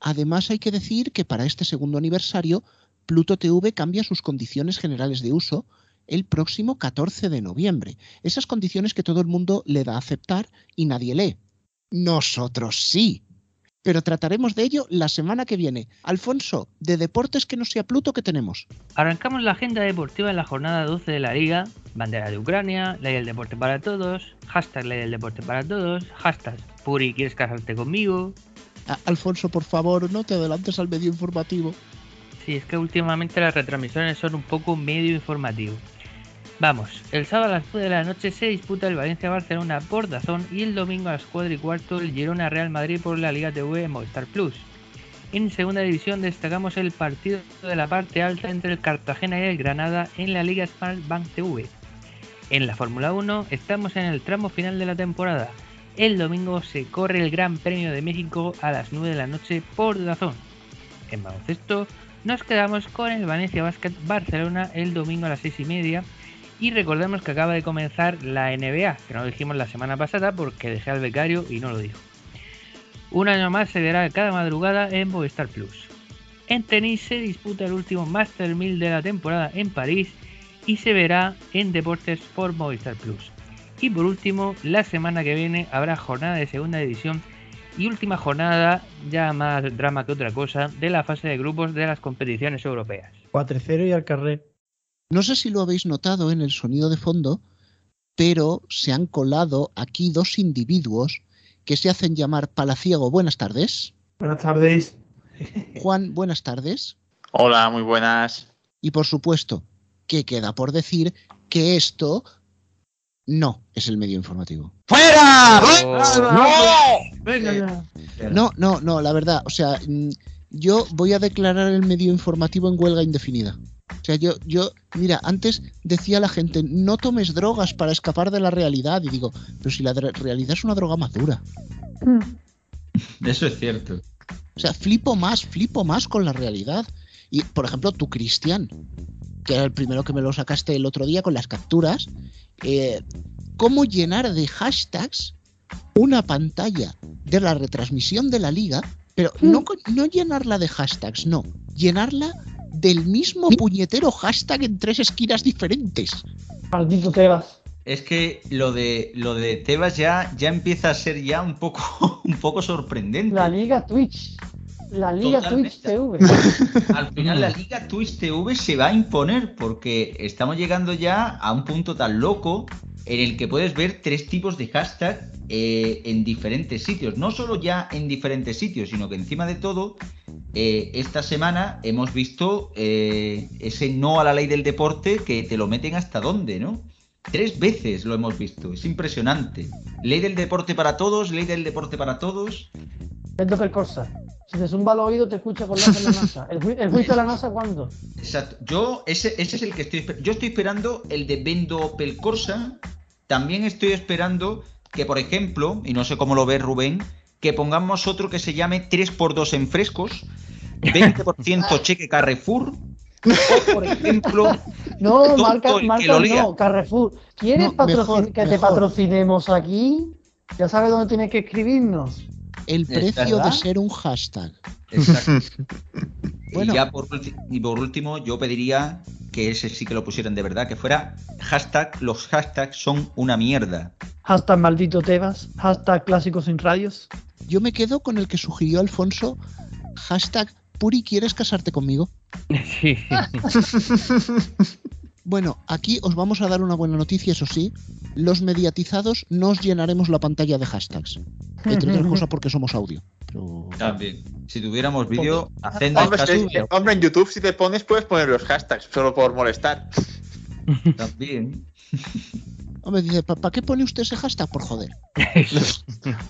además hay que decir que para este segundo aniversario, Pluto TV cambia sus condiciones generales de uso el próximo 14 de noviembre. Esas condiciones que todo el mundo le da a aceptar y nadie lee. Nosotros sí. Pero trataremos de ello la semana que viene. Alfonso, de deportes que no sea Pluto, ¿qué tenemos? Arrancamos la agenda deportiva en la jornada 12 de la Liga. Bandera de Ucrania, Ley del Deporte para Todos, hashtag Ley del Deporte para Todos, hashtag Puri, ¿quieres casarte conmigo? Alfonso, por favor, no te adelantes al medio informativo. Sí, es que últimamente las retransmisiones son un poco medio informativo. Vamos, el sábado a las 9 de la noche se disputa el Valencia-Barcelona por Dazón y el domingo a las 4 y cuarto el Girona-Real Madrid por la Liga TV en Movistar Plus. En segunda división destacamos el partido de la parte alta entre el Cartagena y el Granada en la Liga Smart Bank TV. En la Fórmula 1 estamos en el tramo final de la temporada. El domingo se corre el Gran Premio de México a las 9 de la noche por Dazón. En baloncesto nos quedamos con el Valencia Basket Barcelona el domingo a las 6 y media. Y recordemos que acaba de comenzar la NBA, que no lo dijimos la semana pasada porque dejé al becario y no lo dijo. Un año más se verá cada madrugada en Movistar Plus. En tenis se disputa el último Master 1000 de la temporada en París y se verá en Deportes por Movistar Plus. Y por último, la semana que viene habrá jornada de segunda división y última jornada, ya más drama que otra cosa, de la fase de grupos de las competiciones europeas. 4-0 y al carré. No sé si lo habéis notado en el sonido de fondo, pero se han colado aquí dos individuos que se hacen llamar Palaciego. Buenas tardes. Buenas tardes. <laughs> Juan, buenas tardes. Hola, muy buenas. Y por supuesto, que queda por decir que esto no es el medio informativo. ¡Fuera! Oh. Venga ya. No, no, no, la verdad, o sea, mm, yo voy a declarar el medio informativo en huelga indefinida. O sea, yo, yo, mira, antes decía la gente, no tomes drogas para escapar de la realidad. Y digo, pero si la realidad es una droga más dura. Eso es cierto. O sea, flipo más, flipo más con la realidad. Y, por ejemplo, tú, Cristian, que era el primero que me lo sacaste el otro día con las capturas, eh, ¿cómo llenar de hashtags una pantalla de la retransmisión de la liga? Pero no, con- no llenarla de hashtags, no. Llenarla del mismo puñetero hashtag en tres esquinas diferentes. Maldito Tebas. Es que lo de lo de Tebas ya, ya empieza a ser ya un poco, <laughs> un poco sorprendente. La Liga Twitch. La Liga Totalmente. Twitch TV. <laughs> Al final la Liga Twitch TV se va a imponer porque estamos llegando ya a un punto tan loco en el que puedes ver tres tipos de hashtag eh, en diferentes sitios. No solo ya en diferentes sitios, sino que encima de todo, eh, esta semana hemos visto eh, ese no a la ley del deporte que te lo meten hasta dónde, ¿no? Tres veces lo hemos visto, es impresionante. Ley del deporte para todos, ley del deporte para todos. Per Corsa. Si te zumba el oído, te escucha con la de la NASA. ¿El, ju- el juicio de la NASA cuándo? Exacto. Yo, ese, ese es el que estoy esperando. Yo estoy esperando el de Vendo Pelcorsa. También estoy esperando que, por ejemplo, y no sé cómo lo ve Rubén, que pongamos otro que se llame 3x2 en frescos, 20% <laughs> cheque Carrefour, o, por ejemplo, <laughs> No, marca, marca no, Carrefour. ¿Quieres No, patrocin- mejor, que te patrocinemos aquí? Ya sabes dónde tienes que escribirnos. El precio de ser un hashtag. Exacto. <laughs> Bueno. Y ya por, y por último, yo pediría que ese sí que lo pusieran de verdad, que fuera hashtag, los hashtags son una mierda. Hashtag maldito Tebas. Hashtag clásicos sin radios. Yo me quedo con el que sugirió Alfonso, hashtag Puri, ¿quieres casarte conmigo? <laughs> Sí. <laughs> Bueno, aquí os vamos a dar una buena noticia, eso sí. Los mediatizados no os llenaremos la pantalla de hashtags. Entre otras cosas porque somos audio. Pero... También. Si tuviéramos vídeo, hacednos Hombre, caso. si- hombre, en YouTube si te pones puedes poner los hashtags, solo por molestar. <laughs> También. <laughs> Hombre, dice, ¿para qué pone usted ese hashtag? Por joder. <laughs>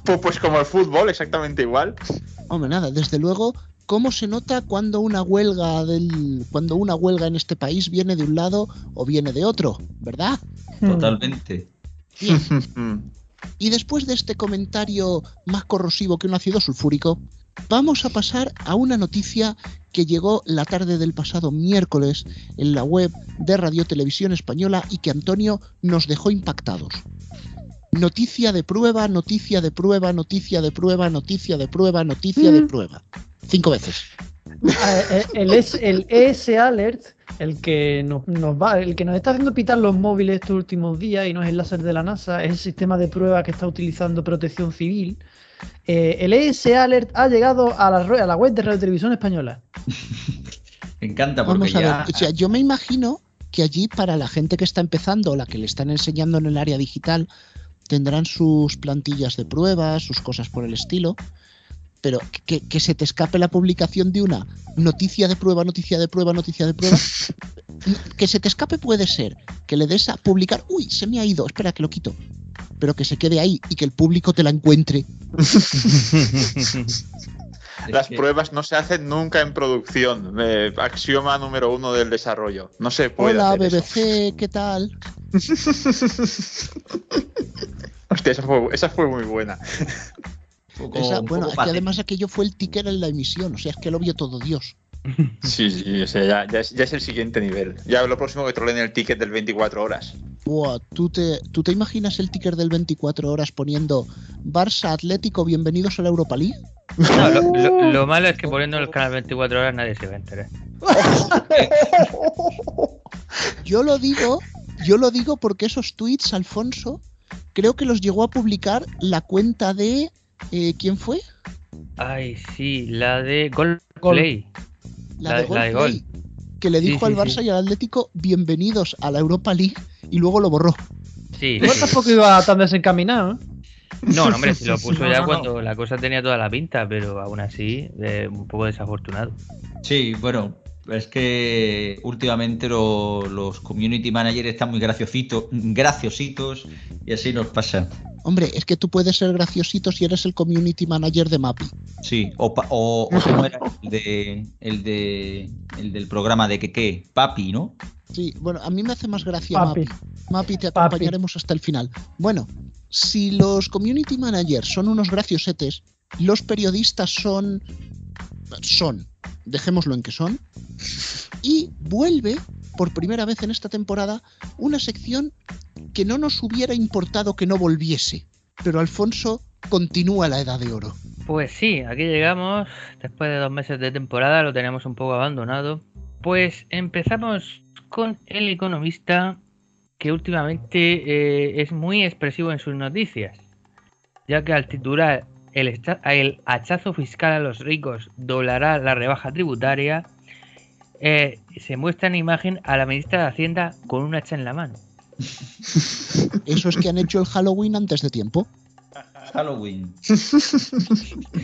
Pues, pues como el fútbol, exactamente igual. Hombre, nada, desde luego, ¿cómo se nota cuando una huelga del. cuando una huelga en este país viene de un lado o viene de otro? ¿Verdad? Totalmente. Bien. <laughs> Y después de este comentario más corrosivo que un ácido sulfúrico, vamos a pasar a una noticia que llegó la tarde del pasado miércoles en la web de Radio Televisión Española y que Antonio nos dejó impactados. Noticia de prueba, noticia de prueba, noticia de prueba, noticia de prueba, noticia de prueba. Cinco veces. Eh, eh, El, ES Alert El que nos, nos va, el que nos está haciendo pitar los móviles estos últimos días y no es el láser de la NASA, es el sistema de prueba que está utilizando Protección Civil. Eh, el ES Alert ha llegado a la, ru- a la web de Radio Televisión Española. Me encanta porque Vamos a ya... ver, o sea, yo me imagino que allí para la gente que está empezando o la que le están enseñando en el área digital tendrán sus plantillas de pruebas, sus cosas por el estilo, pero que, que se te escape la publicación de una noticia de prueba, noticia de prueba, noticia de prueba, <laughs> que se te escape puede ser que le des a publicar, uy, se me ha ido, espera que lo quito, pero que se quede ahí y que el público te la encuentre. <laughs> es Las que- pruebas no se hacen nunca en producción. eh, axioma número uno del desarrollo. No se puede Hola, hacer eso. BBC, ¿qué tal? <laughs> Hostia, esa fue, esa fue muy buena. Poco- Esa- un bueno, poco es que además aquello fue el ticker en la emisión, o sea, es que lo vio todo Dios. <laughs> Sí, sí, o sea, ya, ya es, ya es el siguiente nivel. Ya lo próximo que troleen el ticket del 24 horas. Buah, ¿tú te, ¿tú te imaginas el ticker del 24 horas poniendo Barça Atlético, bienvenidos a la Europa League? No, lo, lo- <laughs> lo malo es que poniendo el canal 24 horas nadie se va a enterar. <laughs> Yo lo digo, yo lo digo porque esos tweets, Alfonso, creo que los llegó a publicar la cuenta de eh, ¿quién fue? Ay, sí, la de Gold Gol. Play. La, La- de la Gol de Play, que le Sí, dijo al sí, Barça sí. y al Atlético bienvenidos a la Europa League y luego lo borró. Sí, Igual sí. tampoco iba tan desencaminado. ¿eh? No, no, hombre, si lo <laughs> puso No, ya no, no. cuando la cosa tenía toda la pinta, pero aún así, eh, un poco desafortunado. Sí, bueno, es que últimamente lo- los community managers están muy graciositos, graciositos y así nos pasa. Hombre, es que tú puedes ser graciosito si eres el community manager de Mapi. Sí, o, pa- o, o como era el, de, el, de, el del programa de que qué, Papi, ¿no? Sí, bueno, a mí me hace más gracia Papi. Mapi. Mapi, te Papi. acompañaremos hasta el final. Bueno, si los community managers son unos graciosetes, los periodistas son. son. Dejémoslo en que son. Y vuelve, por primera vez en esta temporada, una sección que no nos hubiera importado que no volviese. Pero Alfonso continúa la edad de oro. Pues sí, aquí llegamos, después de dos meses de temporada, lo tenemos un poco abandonado. Pues empezamos con el economista que últimamente eh, es muy expresivo en sus noticias, ya que al titular el, esta- el hachazo fiscal a los ricos doblará la rebaja tributaria, eh, se muestra en imagen a la ministra de Hacienda con un hacha en la mano. <laughs> Eso es que han hecho el Halloween antes de tiempo. Halloween. <laughs>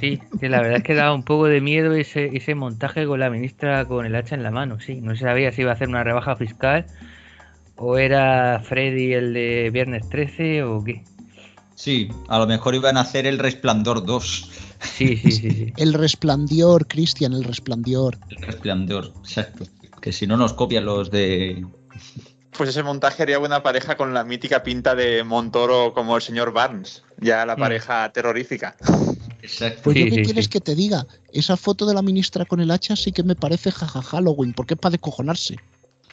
Sí, que la verdad es que daba un poco de miedo ese, ese montaje con la ministra con el hacha en la mano, sí. No se sabía si iba a hacer una rebaja fiscal o era Freddy el de Viernes 13 o qué. Sí, a lo mejor iban a hacer el Resplandor 2. Sí, sí, sí, sí. El resplandor, Cristian, el resplandor. El Resplandor, exacto. Que si no nos copian los de... Pues ese montaje haría buena pareja con la mítica pinta de Montoro como el señor Barnes. Ya la Mm. pareja terrorífica. Exacto. Pues yo qué sí, quieres sí. que te diga, esa foto de la ministra con el hacha sí que me parece jaja Halloween, porque es para descojonarse.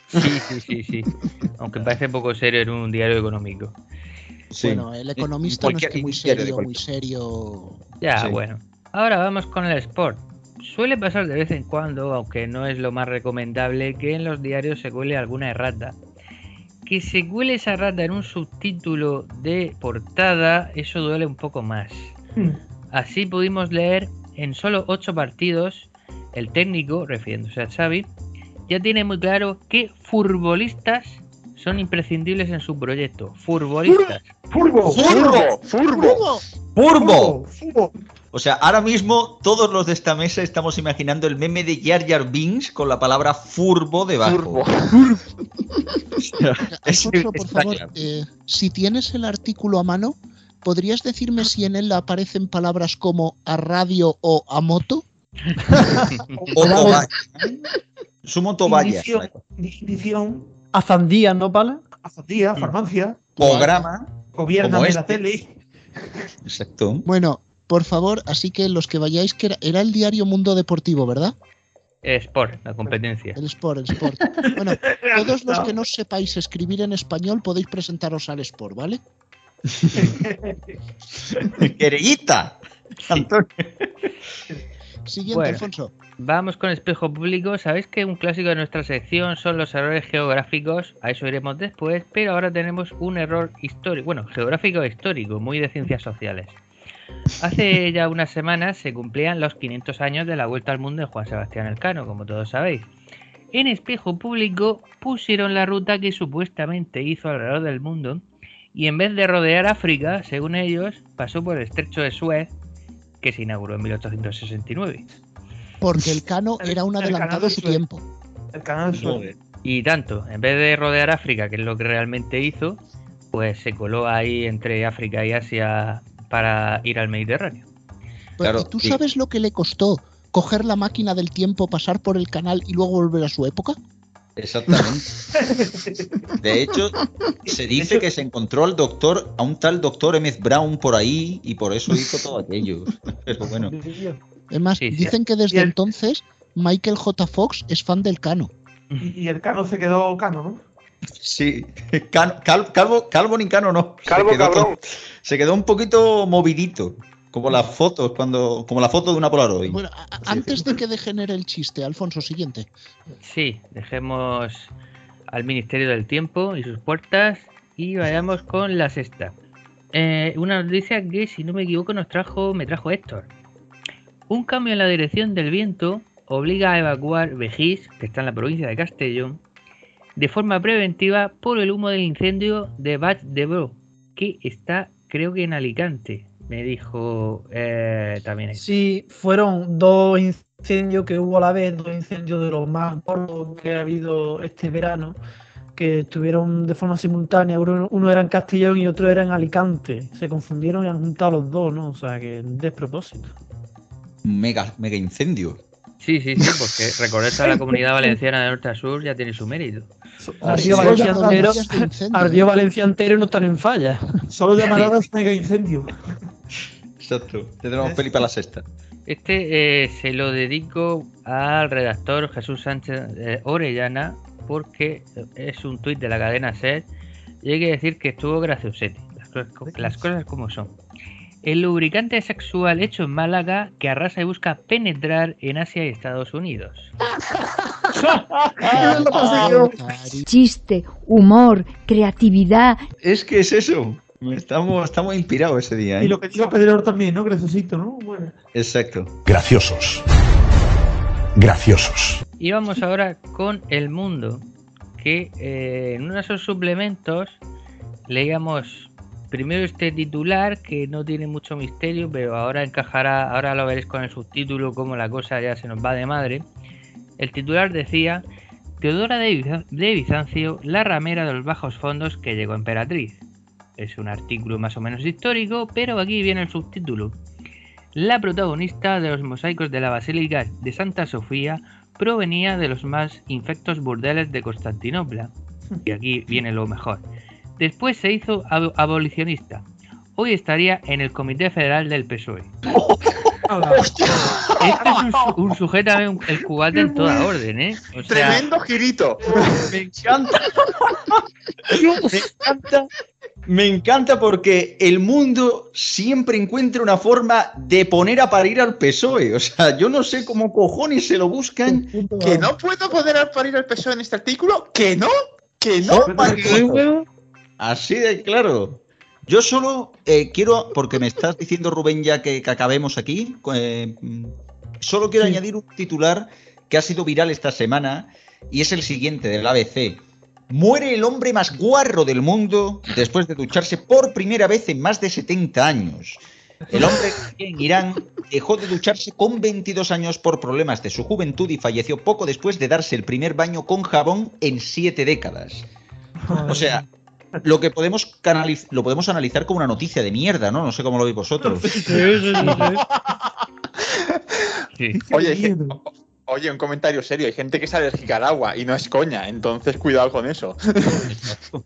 Sí, sí, sí, sí. Aunque parece poco serio en un diario económico. Sí. Bueno, el economista no es que muy serio, muy serio. Ya, Sí. bueno. Ahora vamos con el sport. Suele pasar de vez en cuando, aunque no es lo más recomendable, que en los diarios se cuele alguna errata. Que se cuele esa errata en un subtítulo de portada, eso duele un poco más. Así pudimos leer en solo 8 partidos, el técnico, refiriéndose a Xavi, ya tiene muy claro que futbolistas son imprescindibles en su proyecto. Futbolistas. ¡Furbo! ¡Furbo! ¡Furbo! ¡Purbo! ¡Furbo! O sea, ahora mismo todos los de esta mesa estamos imaginando el meme de Jar Jar Binks con la palabra furbo debajo. Furbo. <laughs> Es- Alfonso, por está favor, claro. eh, si tienes el artículo a mano, ¿podrías decirme si en él aparecen palabras como a radio o a moto? <laughs> O. Sumo Azandía, ¿no, Pala? azatía, farmacia, Programa. gobierna de la este. tele. Exacto. Bueno, por favor, así que los que vayáis, que era, era el diario Mundo Deportivo, ¿verdad? Sport, la competencia. El Sport, el Sport. Bueno, <laughs> todos los que no sepáis escribir en español podéis presentaros al Sport, ¿vale? <laughs> Querellita. Antonio. <laughs> Siguiente, Bueno. Alfonso. Vamos con espejo público. Sabéis que un clásico de nuestra sección son los errores geográficos. A eso iremos después. Pero ahora tenemos un error histórico. Bueno, geográfico e histórico, muy de ciencias sociales. Hace <laughs> ya unas semanas se cumplían los 500 años de la vuelta al mundo de Juan Sebastián Elcano, como todos sabéis. En espejo público pusieron la ruta que supuestamente hizo alrededor del mundo y en vez de rodear África, según ellos, pasó por el estrecho de Suez, que se inauguró en 1869. Porque el Cano El- era un el adelantado a su tiempo. El canal de Suez. Y tanto, en vez de rodear África, que es lo que realmente hizo, pues se coló ahí entre África y Asia para ir al Mediterráneo. Pues, Claro, ¿Y tú sí. sabes lo que le costó coger la máquina del tiempo, pasar por el canal y luego volver a su época? Exactamente. <laughs> De hecho, se dice que se encontró al doctor, a un tal doctor Emmett Brown por ahí y por eso hizo todo aquello. <laughs> Pero bueno, Es más, Sí, sí. dicen que desde el- entonces Michael J. Fox es fan del Cano. Y, y el cano se quedó cano, ¿no? sí. Cal- calvo, calvo ni cano no. Calvo se quedó, con- cabrón. se quedó un poquito movidito. Como las fotos, cuando, como la foto de una Polaroid. Bueno, a- antes de que degenere el chiste, Alfonso, siguiente. Sí, dejemos al Ministerio del Tiempo y sus puertas y vayamos con la sexta. Eh, una noticia que, si no me equivoco, nos trajo, me trajo Héctor. Un cambio en la dirección del viento obliga a evacuar Vejís, que está en la provincia de Castellón, de forma preventiva por el humo del incendio de Bach de Bro, que está, creo que en Alicante, me dijo eh, también. Héctor. Sí, fueron dos incendios que hubo a la vez, dos incendios de los más gordos que ha habido este verano, que estuvieron de forma simultánea. Uno, uno era en Castellón y otro era en Alicante. Se confundieron y han juntado los dos, ¿no? O sea, que despropósito. Mega, mega incendio. Sí, sí, sí, porque recordar a la comunidad valenciana de norte a sur ya tiene su mérito. Ardió Valencia entero, ardió. Valencia entero y no están en falla. Solo llamadas mega incendio. Exacto. Tendremos peli para la sexta. Este eh, se lo dedico al redactor Jesús Sánchez eh, Orellana porque es un tuit de la cadena SER y hay que decir que estuvo graciosete. Las las cosas como son. El lubricante sexual hecho en Málaga que arrasa y busca penetrar en Asia y Estados Unidos. <laughs> Chiste, humor, creatividad. Es que es eso. Estamos, estamos inspirados ese día. ¿eh? Y lo que dijo Pedro también, ¿no? Graciosito, ¿no? Bueno. Exacto. Graciosos. Graciosos. Y vamos ahora con El Mundo, que eh, en uno de sus suplementos leíamos primero este titular que no tiene mucho misterio, pero ahora encajará, ahora lo veréis con el subtítulo como la cosa ya se nos va de madre. El titular decía Teodora de, Biza- de Bizancio, la ramera de los bajos fondos que llegó Emperatriz. Es un artículo más o menos histórico, pero aquí viene el subtítulo. La protagonista de los mosaicos de la Basílica de Santa Sofía provenía de los más infectos burdeles de Constantinopla. Y aquí viene lo mejor. Después se hizo abo- abolicionista. Hoy estaría en el Comité Federal del PSOE. Este es un, su- un sujétame un- el cubate en toda orden, ¿eh? O sea, Tremendo girito. Me encanta. <laughs> Me encanta. Me encanta porque el mundo siempre encuentra una forma de poner a parir al PSOE. O sea, yo no sé cómo cojones se lo buscan. ¿Que no puedo poder parir al PSOE en este artículo? ¿Que no? ¿Que no? Así de claro. Yo solo eh, quiero, porque me estás diciendo Rubén ya que, que acabemos aquí, eh, solo quiero añadir un titular que ha sido viral esta semana y es el siguiente del ABC. Muere el hombre más guarro del mundo después de ducharse por primera vez en más de 70 años. El hombre en Irán dejó de ducharse con 22 años por problemas de su juventud y falleció poco después de darse el primer baño con jabón en siete décadas. O sea, lo que podemos lo podemos analizar como una noticia de mierda, ¿no? No sé cómo lo veis vosotros. sí. Oye, hay gen- oye, un comentario serio. Hay gente que es alérgica al agua y no es coña. Entonces, cuidado con eso. <laughs>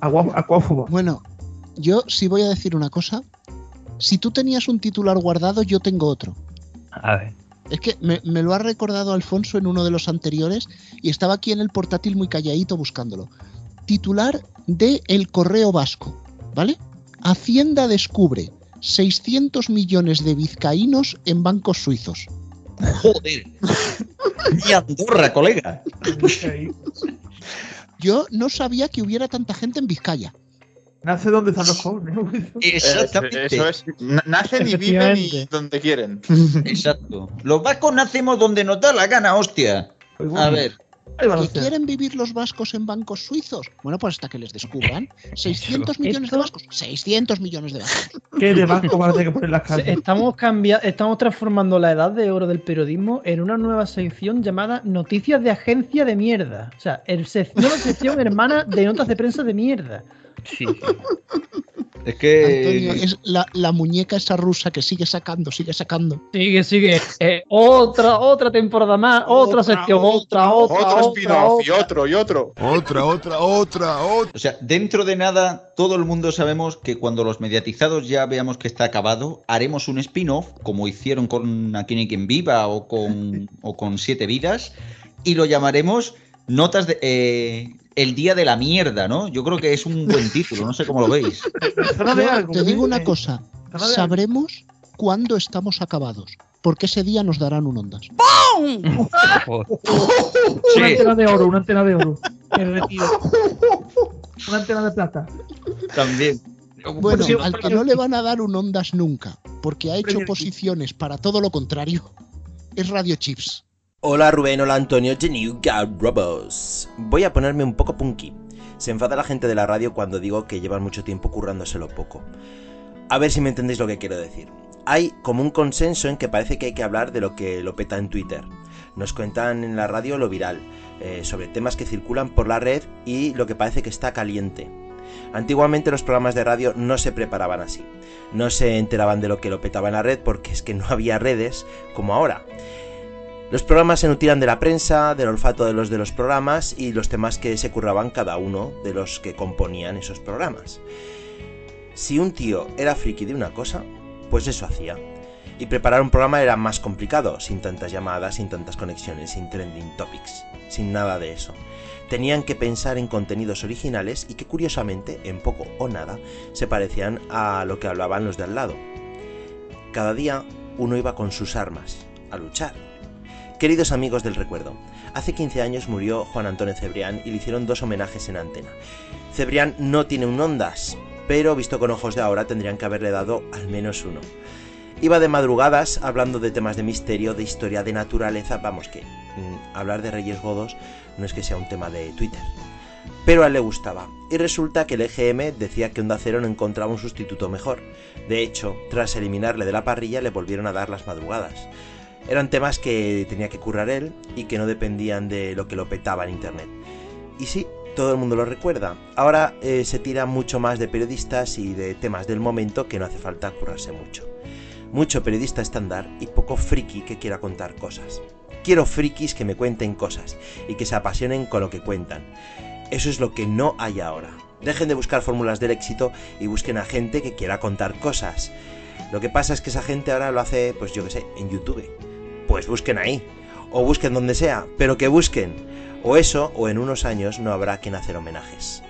Agua, acuáfugo. Bueno, yo sí voy a decir una cosa. Si tú tenías un titular guardado, yo tengo otro. A ver. Es que me, me lo ha recordado Alfonso en uno de los anteriores y estaba aquí en el portátil muy calladito buscándolo. Titular de El Correo Vasco, ¿vale? Hacienda descubre 600 millones de vizcaínos en bancos suizos. Joder. <laughs> Ni Andorra, colega. Yo no sabía que hubiera tanta gente en Vizcaya. Nace donde están los jóvenes. <laughs> Exactamente. Eso es. Na- Nacen y viven y donde quieren. Exacto. Los vascos nacemos donde nos da la gana, hostia. A ver. ¿Que quieren vivir los vascos en bancos suizos? Bueno, pues hasta que les descubran. <laughs> 600 millones de vascos. 600 millones de vascos. <laughs> ¿Qué de banco van a tener que poner las calles? Estamos, cambia estamos transformando la edad de oro del periodismo en una nueva sección llamada Noticias de Agencia de Mierda. O sea, el sec- nueva sección hermana de notas de prensa de mierda. Sí. Es que. Antonio, es la, la muñeca esa rusa que sigue sacando, sigue sacando. Sigue, sigue. Eh, otra, otra temporada más, otra, Otra, sección, otra, otra, Otro otra, spin-off y otro y otro. Otra, otra, otra, otra. O sea, dentro de nada, todo el mundo sabemos que cuando los mediatizados ya veamos que está acabado, haremos un spin-off, como hicieron con Aquí hay quien viva o con, o con Siete Vidas, y lo llamaremos Notas de. eh, el día de la mierda, ¿no? Yo creo que es un buen título, no sé cómo lo veis. Yo te digo ¿eh? una cosa. Sabremos cuándo estamos acabados. Porque ese día nos darán un ondas. Una Sí. antena de oro, una antena de oro. Una antena de plata. También. Bueno, al que no le van a dar un ondas nunca, porque ha hecho posiciones para todo lo contrario, es Radio Chips. Hola Rubén, hola Antonio, The Robots. Voy a ponerme un poco punky. Se enfada la gente de la radio cuando digo que llevan mucho tiempo currándoselo poco. A ver si me entendéis lo que quiero decir. Hay como un consenso en que parece que hay que hablar de lo que lo peta en Twitter. Nos cuentan en la radio lo viral, eh, sobre temas que circulan por la red y lo que parece que está caliente. Antiguamente los programas de radio no se preparaban así. No se enteraban de lo que lo petaba en la red porque es que no había redes como ahora. Los programas se nutrían de la prensa, del olfato de los de los programas y los temas que se curraban cada uno de los que componían esos programas. Si un tío era friki de una cosa, pues eso hacía. Y preparar un programa era más complicado, sin tantas llamadas, sin tantas conexiones, sin trending topics, sin nada de eso. Tenían que pensar en contenidos originales y que curiosamente, en poco o nada, se parecían a lo que hablaban los de al lado. Cada día uno iba con sus armas, a luchar. Queridos amigos del recuerdo, hace 15 años murió Juan Antonio Cebrián y le hicieron dos homenajes en antena. Cebrián no tiene un ondas, pero visto con ojos de ahora tendrían que haberle dado al menos uno. Iba de madrugadas hablando de temas de misterio, de historia, de naturaleza, vamos que mm, hablar de Reyes Godos no es que sea un tema de Twitter. Pero a él le gustaba, y resulta que el EGM decía que Onda Cero no encontraba un sustituto mejor. De hecho, tras eliminarle de la parrilla le volvieron a dar las madrugadas. Eran temas que tenía que currar él y que no dependían de lo que lo petaba en internet. Y sí, todo el mundo lo recuerda. Ahora eh, se tira mucho más de periodistas y de temas del momento que no hace falta currarse mucho. Mucho periodista estándar y poco friki que quiera contar cosas. Quiero frikis que me cuenten cosas y que se apasionen con lo que cuentan. Eso es lo que no hay ahora. Dejen de buscar fórmulas del éxito y busquen a gente que quiera contar cosas. Lo que pasa es que esa gente ahora lo hace, pues yo que sé, en YouTube. Pues busquen ahí. O busquen donde sea, pero que busquen. O eso, o en unos años no habrá quien hacer homenajes.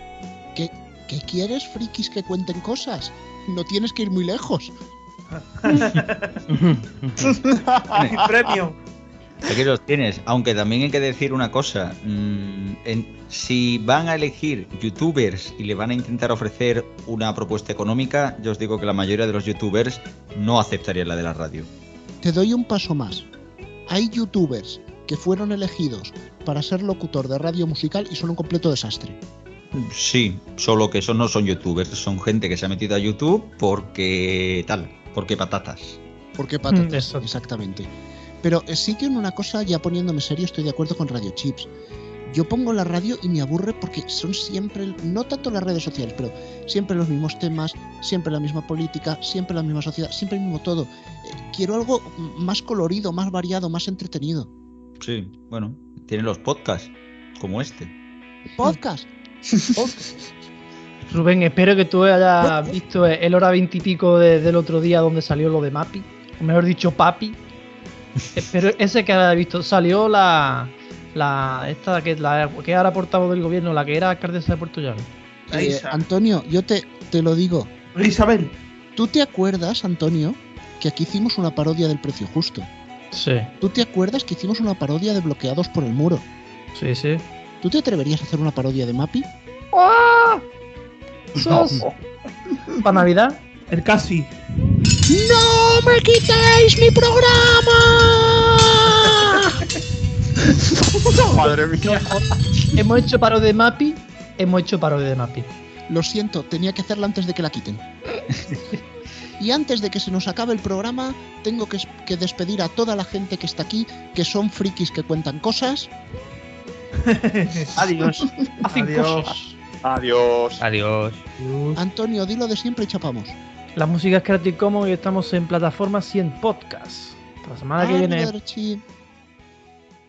¿Qué, qué quieres, frikis, que cuenten cosas? No tienes que ir muy lejos. <laughs> <laughs> Premio. Aquí los tienes, aunque también hay que decir una cosa, mm, en- si van a elegir youtubers y le van a intentar ofrecer una propuesta económica, yo os digo que la mayoría de los youtubers no aceptarían la de la radio. Te doy un paso más. Hay youtubers que fueron elegidos para ser locutor de radio musical y son un completo desastre. Sí, solo que esos no son youtubers, son gente que se ha metido a YouTube porque tal, porque patatas. ¿Por qué patatas? Mm, eso. Exactamente. Pero eh, sí que en una cosa, ya poniéndome serio, estoy de acuerdo con Radio Chips. Yo pongo la radio y me aburre porque son siempre, no tanto las redes sociales, pero siempre los mismos temas, siempre la misma política, siempre la misma sociedad, siempre el mismo todo. Eh, Quiero algo más colorido, más variado, más entretenido. Sí, bueno, tienen los podcasts, como este. Podcast. <laughs> Rubén, espero que tú hayas visto el hora veintipico de- del otro día donde salió lo de Mapi, o mejor dicho Papi. Pero ese que hayas visto, salió la, la esta que, la, que era portavoz del gobierno, la que era alcaldesa de Puerto Llano. La Eh. Antonio, yo te, te lo digo. Isabel. ¿Tú te acuerdas, Antonio, que aquí hicimos una parodia del precio justo? Sí, ¿Tú te acuerdas que hicimos una parodia de bloqueados por el muro? sí, sí. ¿Tú te atreverías a hacer una parodia de Mappy? ¡Sos! ¿Para Navidad? El casi. ¡No me quitéis mi programa! <laughs> Madre mía. Hemos hecho paro de Mappy, hemos hecho paro de Mappy. Lo siento, tenía que hacerla antes de que la quiten. <laughs> Y antes de que se nos acabe el programa, tengo que, que despedir a toda la gente que está aquí, que son frikis que cuentan cosas. <laughs> Adiós. Hacen Adiós. cosas. Adiós. Adiós. Antonio, dilo de siempre y chapamos. La música es Creative Commons y estamos en plataformas y en podcast. La semana que viene. Arrivederci.